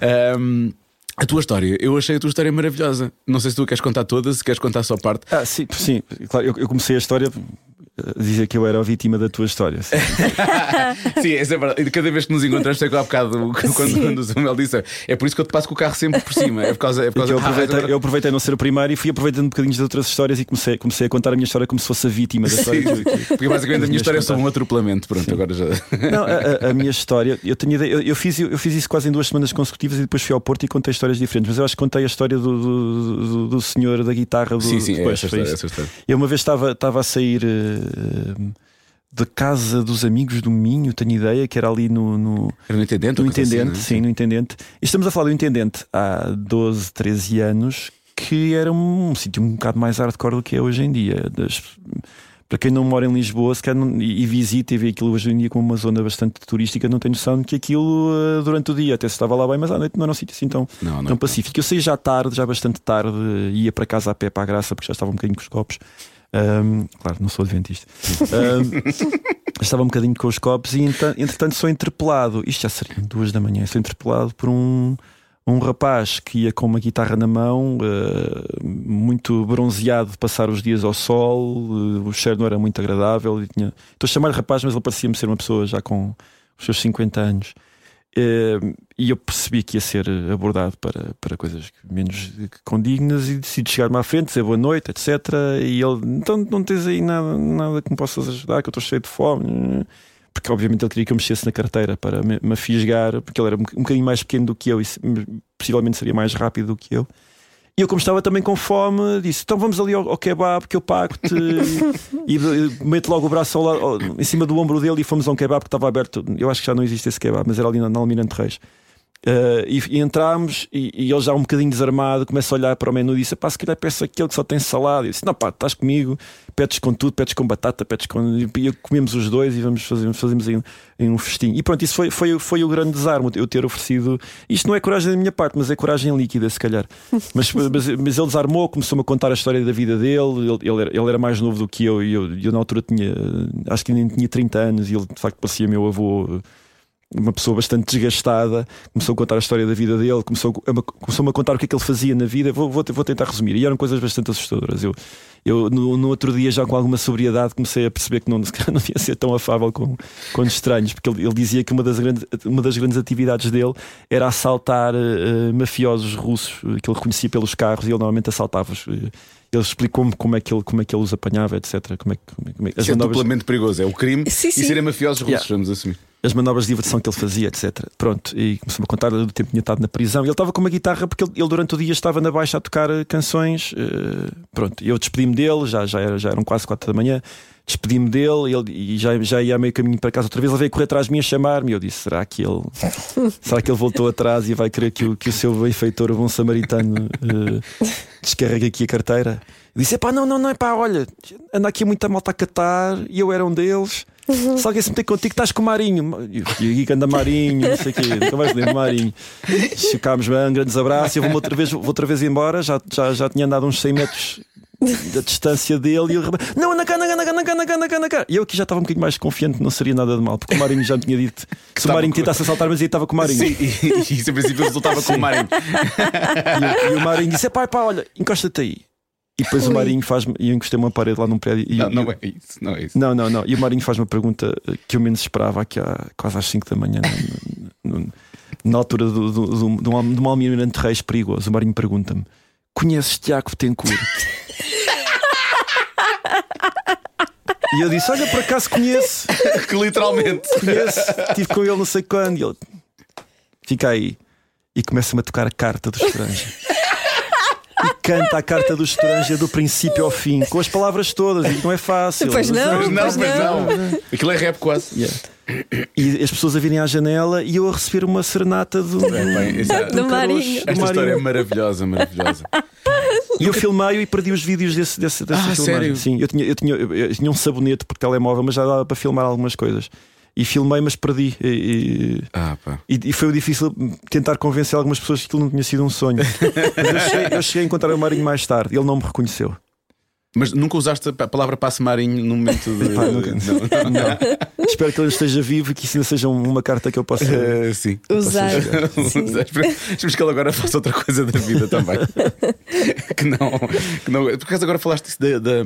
Ahm, a tua história, eu achei a tua história maravilhosa. Não sei se tu queres contar toda, se queres contar só parte. Ah, sim, sim. Claro, eu, eu comecei a história dizer que eu era a vítima da tua história. sim. *laughs* Sim, é verdade. Cada vez que nos encontramos, sei que há bocado, *laughs* quando, quando o Samuel disse, é por isso que eu te passo com o carro sempre por cima. É por causa, é por que causa eu, aproveitei, eu aproveitei não ser o primeiro e fui aproveitando um bocadinho de outras histórias e comecei, comecei a contar a minha história como se fosse a vítima da história. Sim, porque basicamente a minha história é sobre um atropelamento. Pronto, agora já. Não, a, a- minha história, eu tenho ideia, eu, eu fiz, eu fiz isso quase em duas semanas consecutivas e depois fui ao Porto e contei histórias diferentes, mas eu acho que contei a história do, do, do- do senhor da guitarra do, Sim, sim, é depois, essa foi história, isso. essa história. Eu uma vez estava, estava a sair eh, da casa dos amigos do Minho, tenho ideia, que era ali no, no, Era no intendente? no coisa Intendente, assim, sim, no Intendente. E estamos a falar do Intendente há 12, 13 anos, que era um, sítio um bocado mais hardcore do que é hoje em dia. Das- para quem não mora em Lisboa se não- e, e visita e vê aquilo hoje em dia como uma zona bastante turística, não tem noção de que aquilo eh, durante o dia até se estava lá bem, mas à noite não era um sítio assim tão, Não, não. tão pacífico. Eu saí já tarde, já bastante tarde, ia para casa a pé para a graça, porque já estava um bocadinho com os copos. Ahm, claro, não sou adventista. Ahm, *laughs* estava um bocadinho com os copos e entretanto sou interpelado. Isto já seriam duas da manhã. Sou interpelado por um, um rapaz que ia com uma guitarra na mão, ah, muito bronzeado, de passar os dias ao sol. ah, o cheiro não era muito agradável. e tinha- Estou a chamar rapaz, mas ele parecia-me ser uma pessoa já com os seus 50 anos. Eh, e eu percebi que ia ser abordado para, para coisas menos condignas e decidi chegar-me à frente, dizer boa noite, etc. E ele, então não tens aí nada, nada que me possas ajudar, que eu estou cheio de fome. Porque obviamente ele queria que eu mexesse na carteira para me, me porque ele era um, um bocadinho mais pequeno do que eu e possivelmente seria mais rápido do que eu. E eu, como estava também com fome, disse: Então vamos ali ao, ao kebab que eu pago-te. *laughs* e, e meto logo o braço ao lado- ao- em cima do ombro dele e fomos a um kebab que estava aberto. Eu acho que já não existe esse kebab, mas era ali na, na Almirante Reis. Uh, e, e entramos e, e ele já um bocadinho desarmado começa a olhar para o menu e disse: pá, se calhar peço aquele que só tem salada. E eu disse: não, pá, estás comigo, pedes com tudo, pedes com batata, pedes com. E comemos os dois e vamos fazer, fazemos aí um, aí um festim. E pronto, isso foi, foi, foi o grande desarmo, eu ter oferecido. Isto não é coragem da minha parte, mas é coragem líquida, se calhar. *laughs* Mas, mas, mas ele desarmou, começou-me a contar a história da vida dele. Ele, ele, era, ele era mais novo do que eu e eu, eu, na altura tinha, acho que nem tinha 30 anos e ele de facto parecia meu avô uma pessoa bastante desgastada, começou a contar a história da vida dele, começou a, começou a contar o que é que ele fazia na vida. Vou, vou, vou tentar resumir. E eram coisas bastante assustadoras. Eu, eu no, no, outro dia, já com alguma sobriedade, comecei a perceber que não, *laughs* não devia ser tão afável com, com estranhos, porque ele, ele, dizia que uma das, grandes, uma das grandes atividades dele era assaltar uh, mafiosos russos que ele reconhecia pelos carros e ele normalmente assaltava-os. Ele explicou-me como é que ele como é que ele os apanhava, etc. Como é, como é, como é, Isso é duplamente perigoso, é o crime Sim, e sim. serem mafiosos russos, Yeah. vamos assumir. as manobras de diversão que ele fazia, etc. Pronto, e começou-me a contar do tempo que tinha estado na prisão. E ele estava com uma guitarra porque ele, ele durante o dia estava na baixa a tocar eh, canções. eh, pronto, eu despedi-me dele, já, já, era, já eram quase quatro da manhã. Despedi-me dele ele, e já, já ia meio caminho para casa outra vez. Ele veio correr atrás de mim a chamar-me. Eu disse: será que ele *laughs* será que ele voltou atrás e vai querer que o, que o seu benfeitor, o bom samaritano, eh, descarregue aqui a carteira? Eu disse: pá, não, não, não, pá, olha, anda aqui muita malta a catar e eu era um deles. Se alguém se meter contigo, estás com o Marinho. E aqui que anda Marinho, não sei o quê, nunca mais lembro Marinho. Ficámos bem, grandes abraços. Eu vou outra vez, vou outra vez embora. Já, já, já tinha andado uns 100 metros da distância dele. E ele, não, anda cá, anda cá, anda cá, anda cá, anda cá, anda cá, anda cá. E eu aqui já estava um bocadinho mais confiante, não seria nada de mal, porque o Marinho já me tinha dito *laughs* que se o Marinho com- tentasse assaltar, mas ele estava com o Marinho. Sim, e, *laughs* e isso em princípio resultava com o Marinho. E, *laughs* o- e o Marinho disse: pá, pá, olha, encosta-te aí. E depois o Marinho faz-me. E eu encostei uma parede lá num prédio. E, Não, e- não é isso, não é isso. Não, não, não. E o Marinho faz uma pergunta que eu menos esperava aqui há quase às 5 da manhã, no- no- na altura do, do, do, do, um almirante reis perigoso. O Marinho pergunta-me: Conheces Tiago Betancourt? E eu disse: Olha, por acaso conheço, *laughs* que literalmente. conheço, estive com ele não sei quando. E ele fica aí e começa-me a tocar a carta do estrangeiro. E canta a carta do estrangeiro do princípio ao fim, com as palavras todas, e não é fácil. Pois não. Mas não, Pois não. não. Aquilo é rap quase. Yeah. E as pessoas a virem à janela e eu a receber uma serenata do, É, bem, é- Do Marinho. Esta história é maravilhosa, maravilhosa. E eu filmei e perdi os vídeos desse, desse, dessa Ah, filmagem. sério? Sim, eu tinha, eu, tinha, eu tinha um sabonete por telemóvel, mas já dava para filmar algumas coisas. E filmei, mas perdi. E, e- Ah, pá. e- e foi difícil tentar convencer algumas pessoas que aquilo não tinha sido um sonho. *laughs* Mas eu cheguei, eu cheguei a encontrar o Marinho mais tarde. Ele não me reconheceu. Mas nunca usaste a palavra passe marinho no momento de. Pá, nunca. Não, não. Espero que ele esteja vivo e que isso ainda seja um, uma carta que eu possa. Eh, sim. *laughs* Usar. Sim. Esperemos que ele agora faça outra coisa da vida também. que não. Que não por acaso agora falaste isso da, da,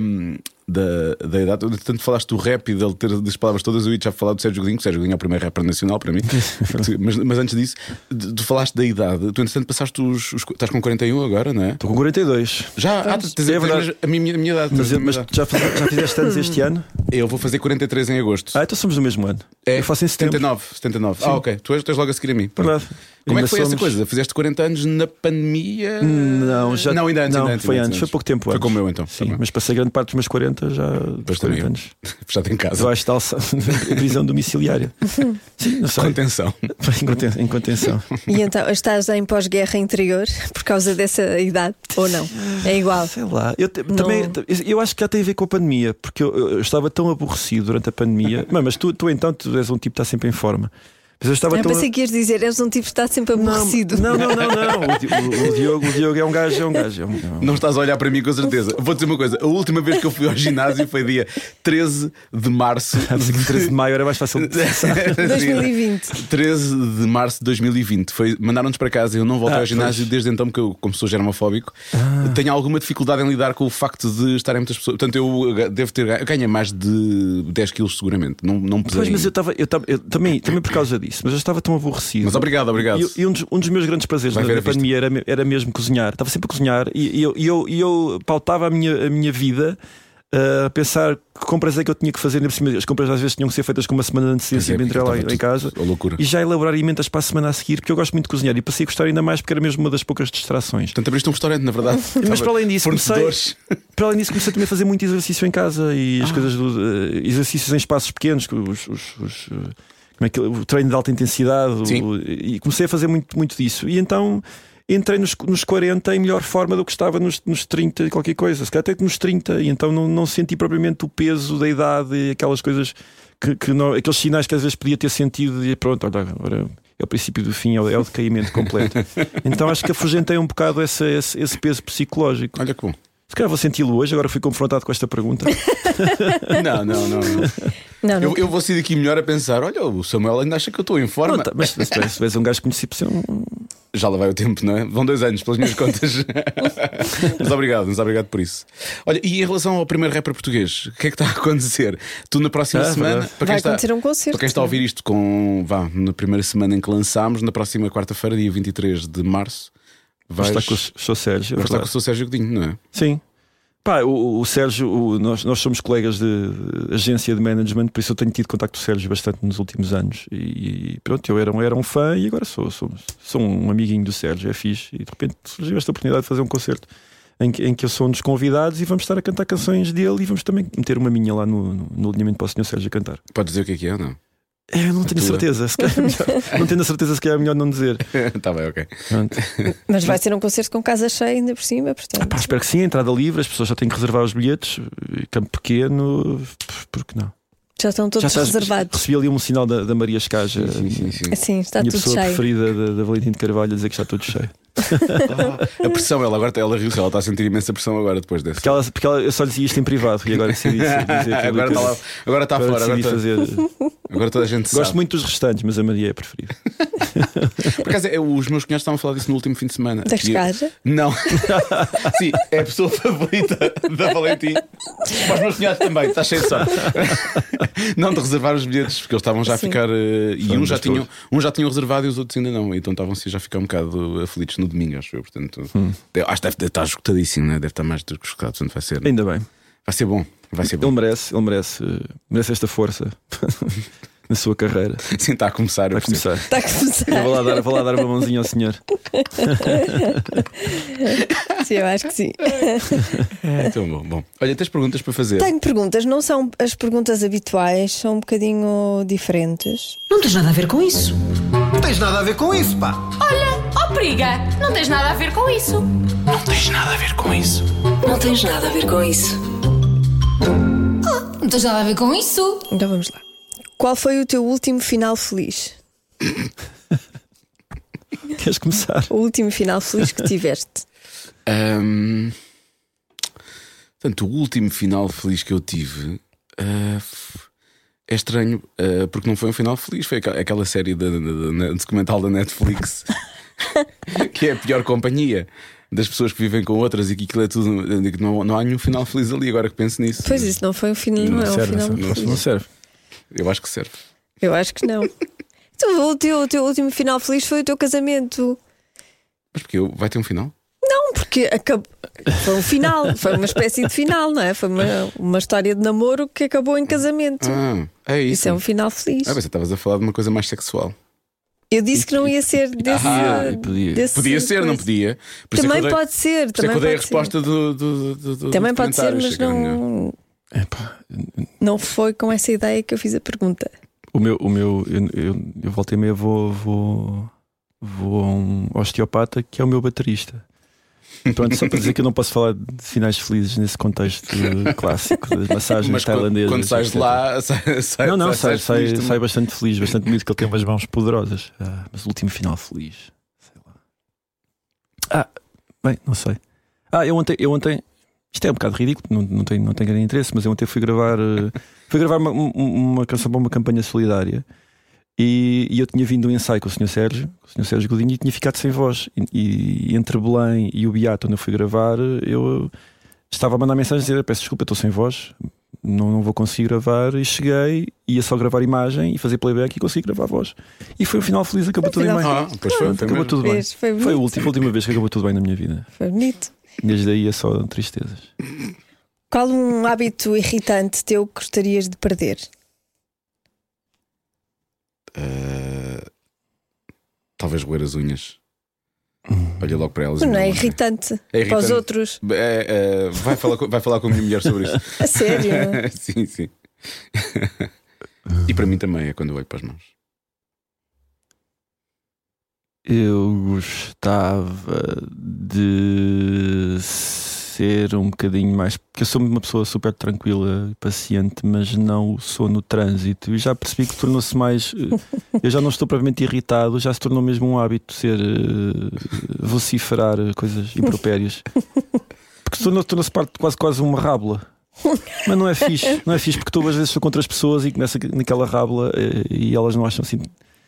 da, da idade. Tanto falaste do rap e dele ter das palavras todas. Eu ia já falar do Sérgio Godinho, que o Sérgio Godinho é o primeiro rapper nacional para mim. *laughs* mas, mas antes disso, tu falaste da idade. Tu, entretanto, passaste os, os. Estás com 41 agora, não é? Estou com 42. Já, ah, tens, tens, É verdade. a minha, a minha idade. Mas, mas já, já fizeste anos este *laughs* ano? Eu vou fazer 43 em agosto. Ah, então somos do mesmo ano. é, Eu faço em setembro. 79. 79. Ah, ok. Tu és, tu és logo a seguir a mim. Verdade. Como é que foi essa somos- coisa? Fizeste 40 anos na pandemia? Não, já Não, ainda antes. não, ainda antes, foi ainda antes, foi pouco tempo Foi antes. como eu então. Sim, Tá mas passei grande parte dos meus 40 já dos Pois 40 também eu. anos. *laughs* Fechado em casa. Debaixo de alça, *laughs* *laughs* prisão domiciliária. Sim, não sei. Contenção. Em conten- Em contenção. E então, estás em pós-guerra interior por causa dessa idade? Ou não? É igual. Sei lá. Eu, te- também, eu acho que já tem a ver com a pandemia, porque eu, eu estava tão aborrecido durante a pandemia. Mas, mas tu, tu então tu és um tipo que está sempre em forma. Mas eu estava Eu tão. pensei que ias dizer, és um tipo que está sempre aborrecido. Não, não, não, não. *laughs* O, Di- o- o Diogo, o Diogo é um gajo, é um gajo. É um, é um- Não estás a olhar para mim com certeza. Vou dizer uma coisa: a última vez que eu fui ao ginásio foi dia 13 de março. Ah, aqui 13 de maio era mais fácil de pensar. *laughs* 2020. 13 de março de 2020. Foi, mandaram-nos para casa. Eu não voltei Ah, ao ginásio pois. desde então, porque eu, como sou germofóbico, tenho alguma dificuldade em lidar com o facto de estarem muitas pessoas. Portanto, eu devo ter ganho. Mais de 10 quilos seguramente. Não, não pesei. Pois, mas eu estava. Eu estava eu, também, também por causa disso, mas eu estava tão aborrecido. Mas obrigado, obrigado. E, e um, dos, um dos meus grandes prazeres na, na pandemia era, era mesmo cozinhar. Estava sempre a cozinhar e, e eu, eu, eu pautava a minha, a minha vida uh, a pensar que compras é que eu tinha que fazer, ainda por cima, as compras às vezes tinham que ser feitas com uma semana de antecedência é, entre lá em casa. E já elaborar emendas para a semana a seguir, porque eu gosto muito de cozinhar e passei a gostar ainda mais porque era mesmo uma das poucas distrações. Portanto, abriste um restaurante, na verdade. *laughs* Mas para além disso, comecei, *laughs* para além disso, comecei também a fazer muito exercício em casa e Ah. as coisas do, eh, exercícios em espaços pequenos, que os, os- os, eh, é o treino de alta intensidade o- e comecei a fazer muito, muito disso. E então entrei nos, nos 40 em melhor forma do que estava nos, nos 30 e qualquer coisa, se calhar até nos 30, e então não, não senti propriamente o peso da idade e aquelas coisas que, que não- aqueles sinais que às vezes podia ter sentido e pronto, olha, agora é o princípio do fim, é o, é o decaimento completo. *laughs* então acho que afugentei um bocado esse, esse peso psicológico. Olha bom. Se calhar vou senti-lo hoje, agora fui confrontado com esta pergunta. *laughs* Não, não, não. não. Não. Eu, eu vou sair daqui melhor a pensar: olha, o Samuel ainda acha que eu estou em forma. Não, tá, mas se és- és um gajo conhecido por ser um. Já lá vai o tempo, não é? Vão dois anos, pelas minhas contas. *laughs* mas obrigado, mas obrigado por isso. Olha, e em relação ao primeiro rapper português, o que é que está a acontecer? Tu na próxima Ah, semana. verdade. Para Vai quem, está, acontecer um concerto. para quem está a ouvir isto com. Vá, na primeira semana em que lançámos, na próxima quarta-feira, dia 23 de março, vais, Vais estar com o Sr. Sérgio. vais estar com o seu Sérgio Godinho, não é? Sim. Pá, o, o Sérgio, o- nós, nós somos colegas de agência de management, por isso eu tenho tido contacto com o Sérgio bastante nos últimos anos. E, e pronto, eu era, um- era um fã e agora sou, sou, sou um amiguinho do Sérgio, é fixe. E de repente surgiu esta oportunidade de fazer um concerto em que, em que eu sou um dos convidados e vamos estar a cantar canções dele e vamos também meter uma minha lá no, no, no alinhamento para o Sr. Sérgio cantar. Podes dizer o que é que é, não? É, eu não tenho tua. certeza, se calhar é melhor- *laughs* não tenho a certeza, se calhar é melhor não dizer. Está *laughs* bem, ok. Pronto. Mas vai ser um concerto com casa cheia ainda por cima, portanto. Pá, espero que sim, entrada livre, as pessoas já têm que reservar os bilhetes, campo pequeno, porque não? Já estão todos já estás- reservados. Recebi ali um sinal da, da Maria Escaja, Sim, sim, sim. Assim, está minha tudo pessoa cheio. preferida da, da Valentim de Carvalho, a dizer que está tudo cheio. *laughs* A pressão, ela agora ela riu ela está a sentir imensa pressão agora depois desse. Porque, ela, porque ela, eu só lhe dizia isto em privado e agora decidi dizer *laughs* agora está lá, agora está agora fora, agora, está- fazer. agora toda a gente Gosto sabe. muito dos restantes, mas a Maria é a preferida. Por acaso, é, os meus cunhados estavam a falar disso no último fim de semana. Da E- Escaja? Não. *laughs* Sim, é a pessoa favorita da Valentim. Para os meus cunhados também, está cheio de. Não de reservar os bilhetes, porque eles estavam já a Sim. ficar. eh, e uns já, das tinham, uns já tinham reservado e os outros ainda não. Então estavam assim já a ficar um bocado aflitos no domingo, acho eu. Portanto, eu acho que deve, deve estar esgotadíssimo, né? deve estar mais do que esgotado. Portanto, vai ser, Ainda bem. vai ser bom. Vai ser Ele bom. merece, ele merece, merece esta força *laughs* na sua carreira. Sim, está a começar. Vai percebo. começar. Está a começar. Eu vou lá dar, vou lá dar uma mãozinha ao senhor. *laughs* Sim, eu acho que sim. É tão bom. bom. Olha, tens perguntas para fazer? Tenho perguntas, não são as perguntas habituais, são um bocadinho diferentes. Não tens nada a ver com isso. Não tens nada a ver com isso, pá. Olha, ó periga, não tens nada a ver com isso. Não tens nada a ver com isso. Não tens nada a ver com isso. Então vamos lá. Qual foi o teu último final feliz? *laughs* Queres começar? O último final feliz que tiveste? *laughs* Ahm, Portanto, o último final feliz que eu tive f- é estranho, ah, porque não foi um final feliz, foi aquela série da, da- da- da- documental da Netflix *laughs* que é a pior companhia das pessoas que vivem com outras e que aquilo é tudo. Não, não há nenhum final feliz ali, agora que penso nisso. Pois isso não foi um final, não, é um serve, final não, feliz. não serve. Eu acho que serve. Eu acho que não. *laughs* Então, o, teu, o teu último final feliz foi o teu casamento. Mas porque eu, vai ter um final? Não, porque acabou. Foi um final, foi uma espécie de final, não é? Foi uma, uma história de namoro que acabou em casamento. Ah, é isso. Isso é um final feliz. Ah, mas estavas a falar de uma coisa mais sexual. Eu disse que não ia ser desse. Ah, podia. desse Podia ser, não coisa. podia. Por é Também dei- pode ser. Por é Também que eu dei a pode ser. resposta do, do, do, do Também pode ser, mas não, Epá, não foi com essa ideia que eu fiz a pergunta. o meu, o meu eu, eu, eu voltei meio vou, vou, vou a um osteopata que é o meu baterista. Pronto, só para dizer que eu não posso falar de finais felizes nesse contexto clássico das *laughs* massagens Mas tailandesas. quando sais de lá, sai, sai, Não, não, sai, sai, também. sai bastante feliz, bastante bonito, que ele tem umas mãos poderosas. Ah, mas o último final feliz, sei lá. Ah, bem, não sei. Ah, eu ontem, eu ontem isto é um bocado ridículo, não, não, tem, não tem grande interesse, mas eu ontem fui gravar, eh, *laughs* fui gravar uma, um- uma canção para uma campanha solidária e, e eu tinha vindo um ensaio com o Sr. Sérgio, com o Sr. Sérgio Godinho, e tinha ficado sem voz. E, e entre Belém e o Beato, onde eu fui gravar, eu estava a mandar mensagem a dizer: Peço desculpa, estou sem voz, não, não vou conseguir gravar. E cheguei, ia só gravar imagem e fazer playback e consegui gravar a voz. E foi um final feliz, acabou tudo em bem. Ah, pois foi, foi acabou tudo bem. Foi. Foi a última, a última vez que acabou tudo bem na minha vida. Foi bonito. Desde aí é só tristezas. Qual um hábito irritante teu que gostarias de perder? Eh, talvez roer as unhas. Olha logo para elas. e Não é irritante, É para os irritante. outros. É, é, vai, falar com, vai falar com a minha mulher sobre isso. *laughs* A sério? *laughs* sim, sim. e para mim também é quando eu olho para as mãos. Eu gostava de ser um bocadinho mais. Porque eu sou uma pessoa super tranquila paciente, mas não sou no trânsito. E já percebi que tornou-se mais. eh, Eu já não estou propriamente irritado, já se tornou mesmo um hábito ser. eh, vociferar coisas impropérias. Porque tornou- tornou-se parte de quase, quase uma rábula. Mas não é fixe, não é fixe porque tu às vezes estou contra as pessoas e começa naquela rábula eh, e elas não acham assim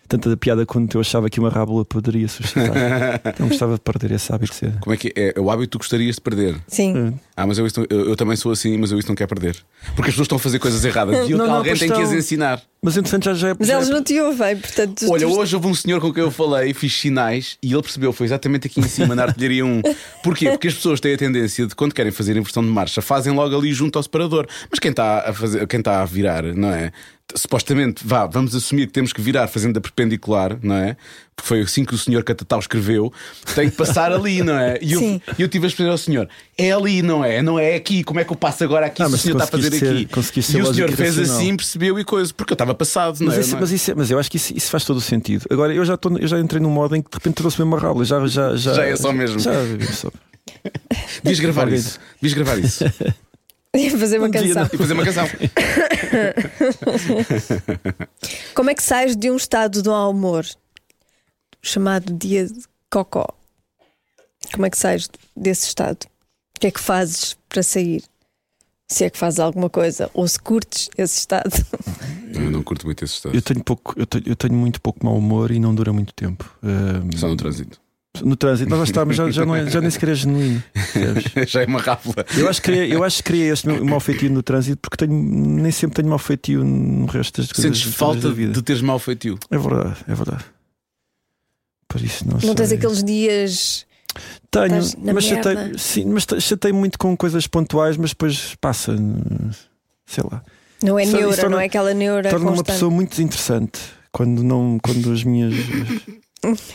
tanta piada quanto eu achava que uma rábula poderia suscitar. *laughs* Então gostava de perder esse hábito. Como é que é? É o hábito que tu gostarias de perder. Sim. Ah, mas eu, não- eu, eu também sou assim, mas eu isso não quero perder. Porque as pessoas estão a fazer coisas erradas *laughs* e eu- Não, não, alguém tem que as estão. ensinar. Mas entretanto já, já é. Mas já é- elas não te ouvem, portanto. Olha, tu- hoje houve um senhor com quem eu falei, fiz sinais e ele percebeu, foi exatamente aqui em cima na artilharia 1. Porquê? Porque as pessoas têm a tendência de, quando querem fazer inversão de marcha, fazem logo ali junto ao separador. Mas quem está a fazer, quem está a virar, não é? Supostamente, vá, vamos assumir que temos que virar fazendo a perpendicular, não é? Porque foi assim que o senhor Catatal escreveu, tem que passar ali, não é? E eu, Sim. e eu tive a explicar ao senhor: é ali, não é? Não é aqui. Como é que eu passo agora aqui Ah, se o senhor está a fazer ser- aqui? ser E o senhor fez racional. assim, percebeu e coisa, porque eu estava passado, não Mas, é? Não é? mas, isso é- mas eu acho que isso, isso faz todo o sentido. Agora eu já, estou, eu já entrei num modo em que de repente trouxe mesmo uma rábula. Já, já, já, Já é só mesmo. Já, só. Devias gravar Alguém- isso. Devias gravar isso. *laughs* *laughs* Ia fazer uma Um dia canção. E fazer uma canção. *laughs* Como é que sais de um estado de mau humor chamado dia de cocó? Como é que sais desse estado? O que é que fazes para sair? Se é que fazes alguma coisa ou se curtes esse estado. *laughs* Eu não curto muito esse estado. Eu tenho, pouco, eu, tenho, eu tenho muito pouco mau humor e não dura muito tempo. Ahm, Só no trânsito. No trânsito, nós já estamos, já, já, não é, já nem sequer é genuíno. *laughs* Já é uma ráfula. Eu acho que criei, eu acho que criei este meu mau feitio no trânsito porque tenho, nem sempre tenho mau feitio no resto das coisas. Sentes falta da vida. de teres mau feitio. É verdade, é verdade. Por isso não, Não tens sei. aqueles dias. Tenho, mas chatei, sim, mas te- chatei muito com coisas pontuais, mas depois passa, sei lá. Não é isso neura, torna- não é aquela neura Torna uma pessoa muito desinteressante quando não, quando as minhas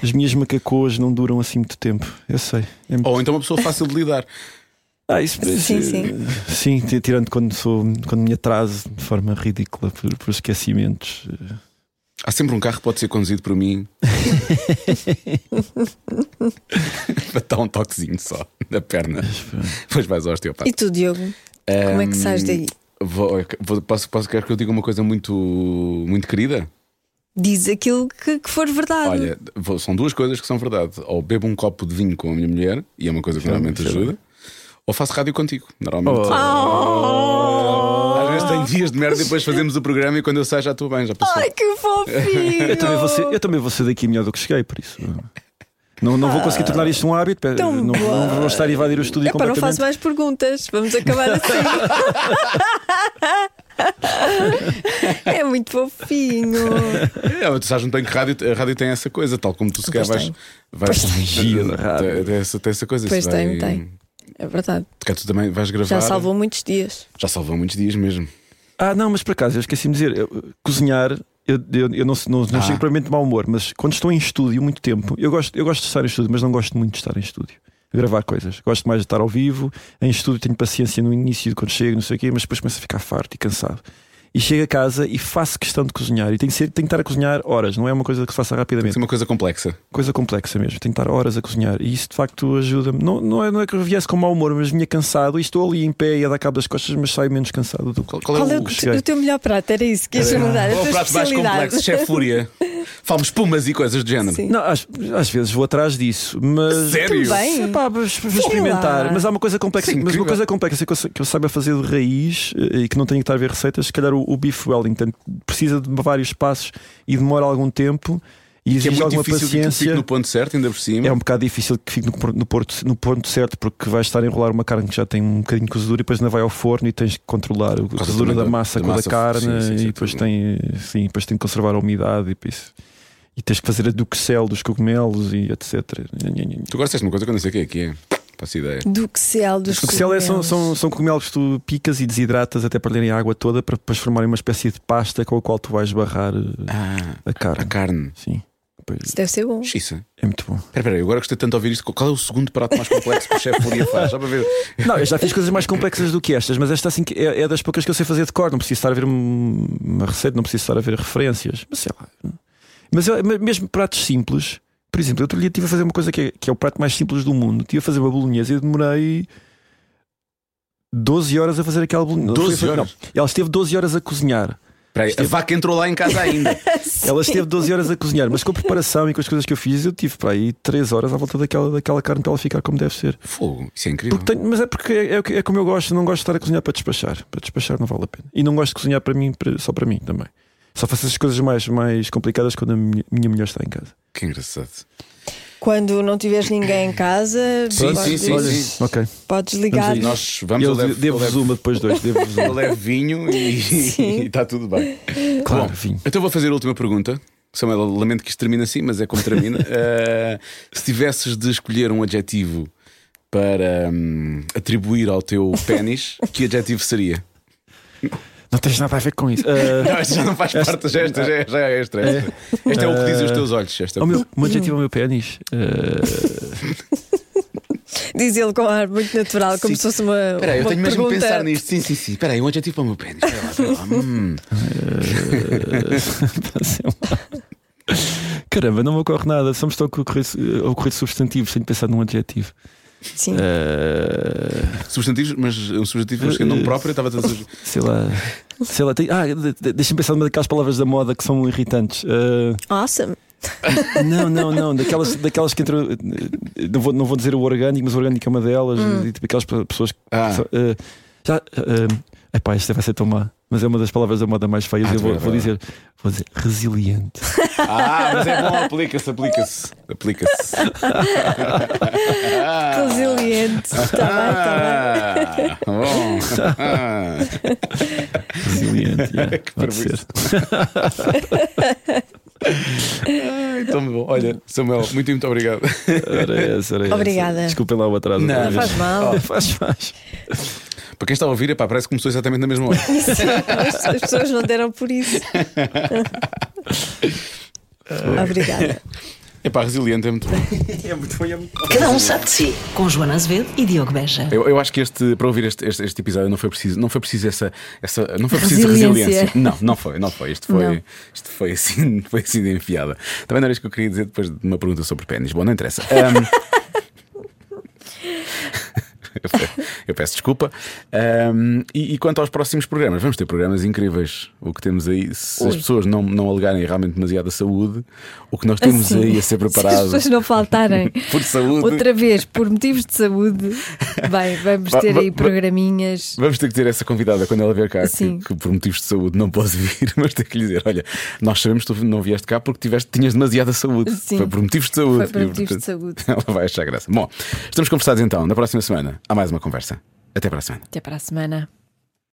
as minhas macacoas não duram assim muito tempo. Eu sei. É muito- Ou então uma pessoa fácil de lidar. Ah, isso, Sim, isso- sim, ti- tirando quando sou quando me atraso de forma ridícula por, por esquecimentos. Há sempre um carro que pode ser conduzido por mim. *laughs* Para dar um toquezinho só na perna. Depois vais ao osteopata. E tu, Diogo? Como é que sais daí? Vou, vou- posso, posso querer que eu diga uma coisa muito, muito querida? Diz aquilo que, que for verdade. Olha, vou- são duas coisas que são verdade. Ou bebo um copo de vinho com a minha mulher, e é uma coisa que normalmente ajuda, ou faço rádio contigo. Normalmente. Oh! Às vezes tenho dias de merda e depois fazemos o programa e quando eu saio já estou bem, já passou. Ai, que fofinho! Eu também vou ser, eu também vou ser daqui melhor do que cheguei, por isso. Não, não vou conseguir tornar isto um hábito. Não, bom. não vou estar a invadir o estúdio Epá, não completamente. faço mais perguntas. Vamos acabar assim. *laughs* é muito fofinho. É, mas tu sabes, não tem que rádio, a rádio tem essa coisa, tal como tu se calhar vais. vais tem. Tem, essa, tem essa coisa. Pois tem, vai- tem. É verdade. Porque tu também vais gravar. Já salvou muitos dias. Já salvou muitos dias mesmo. Ah, não, mas por acaso, eu esqueci-me de dizer, eu- cozinhar. Eu, eu, eu não, não, não Ah. chego propriamente de mau humor, mas quando estou em estúdio muito tempo, eu gosto, eu gosto de estar em estúdio, mas não gosto muito de estar em estúdio. Gravar coisas. Gosto mais de estar ao vivo. Em estúdio tenho paciência no início, quando chego, não sei o quê, mas depois começo a ficar farto e cansado. E chego a casa e faço questão de cozinhar. E tenho que, ser, tenho que estar a cozinhar horas, não é uma coisa que se faça Tem rapidamente. ser uma coisa complexa. Coisa complexa mesmo. Tenho que estar horas a cozinhar. E isso de facto ajuda-me. Não, não, é, não é que eu viesse com mau humor, mas vinha cansado e estou ali em pé e a dar cabo das costas, mas saio menos cansado do que. Qual, qual Qual é é o, o, teu melhor prato? Era isso que ias mudar. A qual é tua o prato mais complexo? Chefe Fúria. *laughs* Falo espumas e coisas do género. Sim. Não, às, às vezes vou atrás disso, mas. Sério? Também. Epá, vou experimentar, lá. mas há uma coisa complexa, Sim, mas uma coisa complexa que eu, que eu saiba fazer de raiz eh, e que não tenho que estar a ver receitas, se calhar o, o beef Wellington precisa de vários passos e demora algum tempo e Que é muito difícil de que paciência. fique no ponto certo, ainda por cima. É um bocado difícil que fique no, no, porto- no ponto certo porque vais estar a enrolar uma carne que já tem um bocadinho de cozedura e depois ainda vai ao forno e tens que controlar a cozedura da da- massa da com a massa, da carne sim, sim, sim, e depois tem, sim, depois tem que conservar a umidade e, por isso- e tens que fazer a duxel dos cogumelos e etc. Tu agora disseste uma coisa que eu não sei o que é que é. Faço ideia. Duxel dos O céu é, são, cogumelos. são, são cogumelos que tu picas e desidratas até perderem a água toda para depois formarem uma espécie de pasta com a qual tu vais barrar eh, Ah, a carne. a carne. Sim. Pois, Isso deve ser bom. Xiça. É muito bom. Espera, espera, eu agora gostei tanto de ouvir isto. Qual é o segundo prato mais complexo que o chefe Fúria faz? Só para ver. Não, eu já fiz coisas mais complexas do que estas, mas esta assim que é, é das poucas que eu sei fazer de cor. Não preciso estar a ver um- uma receita, não preciso estar a ver referências. Mas sei lá. Mas eu- mesmo pratos simples, por exemplo, eu outro dia estive a fazer uma coisa que é, que é o prato mais simples do mundo. Estive a fazer uma bolonhesa e demorei 12 horas a fazer aquela bolonhesa. 12 Foi- horas? Não, ela esteve 12 horas a cozinhar. Espera aí, a vaca entrou lá em casa ainda. *laughs* Ela esteve 12 horas a cozinhar, mas com a preparação e com as coisas que eu fiz, eu tive para aí 3 horas à volta daquela, daquela carne para ela ficar como deve ser. Fogo, isso é incrível. Porque tenho- mas é porque é, é, é como eu gosto, não gosto de estar a cozinhar para despachar. Para despachar não vale a pena. E não gosto de cozinhar para mim, para- só para mim também. Só faço essas coisas mais, mais complicadas quando a minha, minha mulher está em casa. Que engraçado. Quando não tiveres ninguém em casa, Sim, podes, sim, sim, sim. Ok. podes ligar. Vamos a Nós vamos eu eu levo, eu devo-vos levo, uma depois dois. Devo-vos eu uma. levo vinho e está tudo bem. Claro, Bom, vinho. Então vou fazer a última pergunta. Samuel, lamento que isto termine assim, mas é como termina. Uh, *laughs* se tivesses de escolher um adjetivo para hum, atribuir ao teu pênis, que adjetivo seria? Não tens nada a ver com isso. *laughs* Ah, Não, esta já não faz parte, já, esta já, é- já é extra. Esta, Esta é o que dizem os teus olhos. Esta é o o que- meu, o meu adjetivo ao meu pênis. ah, *laughs* *laughs* Diz ele com um ar muito natural, como Sim. se fosse uma. Espera aí, eu tenho mesmo que pensar nisto. Sim, sim, sim. Espera aí, um adjetivo para o meu pênis. Espera lá, espera lá. Hum. Caramba, não me ocorre nada. Só me estão a ocorrer, a ocorrer substantivos sem pensar num adjetivo. Sim. Ah, Substantivos, mas um substantivo que é nome próprio, eu estava a dizer. *laughs* sei lá. Sei lá. Tem, ah, de- de- deixa-me pensar numa daquelas palavras da moda que são irritantes. Ah, Awesome. não, não, não. *laughs* Daquelas, daquelas que entram. eh, Não vou, não vou dizer o orgânico, mas o orgânico é uma delas. E, tipo aquelas pe- pessoas que. Ah. eh, já. Uh, epá, esta vai ser tão má. Mas é uma das palavras da moda mais feias. Ah, eu vou, vai, vou dizer, vou dizer resiliente. *laughs* Ah, mas é bom, aplica-se, aplica-se. Aplica-se. *laughs* Resiliente. Está bem, está bem. Ah, bom. Ah, *laughs* Resiliente, yeah, Que pode ser. ai, tão bom. Olha, Samuel, muito, muito obrigado. Era essa, era essa. Obrigada. Desculpem lá o atraso. Não, não faz mal. faz, faz. Para quem está a ouvir, epá, parece que começou exatamente na mesma hora. *laughs* As, as pessoas não deram por isso. Obrigada. Epá, resiliente é muito bom. É muito bom, é muito bom. Cada um sabe de si. Com Joana Azevedo e Diogo Beja. Eu, eu acho que este, para ouvir este, este, este episódio não foi preciso, não foi preciso essa, essa não foi preciso Resiliência. resiliência. Não, não foi, não foi. Isto foi, Não. isto foi assim, *laughs* foi assim de enfiada. Também não era isto que eu queria dizer depois de uma pergunta sobre pênis. Bom, não interessa. *laughs* Ahm, *laughs* Eu pe- Eu peço desculpa. Ahm, e, e quanto aos próximos programas, vamos ter programas incríveis. O que temos aí, se as Ui. pessoas não, não alegarem realmente demasiada saúde, o que nós temos Assim, aí a ser *laughs* Se as preparado pessoas não faltarem *laughs* por saúde. outra vez por motivos de saúde, bem, vamos Va- ter va- aí programinhas. Vamos ter que ter essa convidada quando ela vier cá, que, que por motivos de saúde não pode vir, mas ter que lhe dizer: Olha, nós sabemos que tu não vieste cá porque tiveste, tinhas demasiada saúde. Sim. Foi por motivos de saúde. Foi por motivos de saúde. Ela vai achar graça. Bom, estamos conversados então. Na próxima semana há mais uma conversa. Até para a semana. Até para a semana.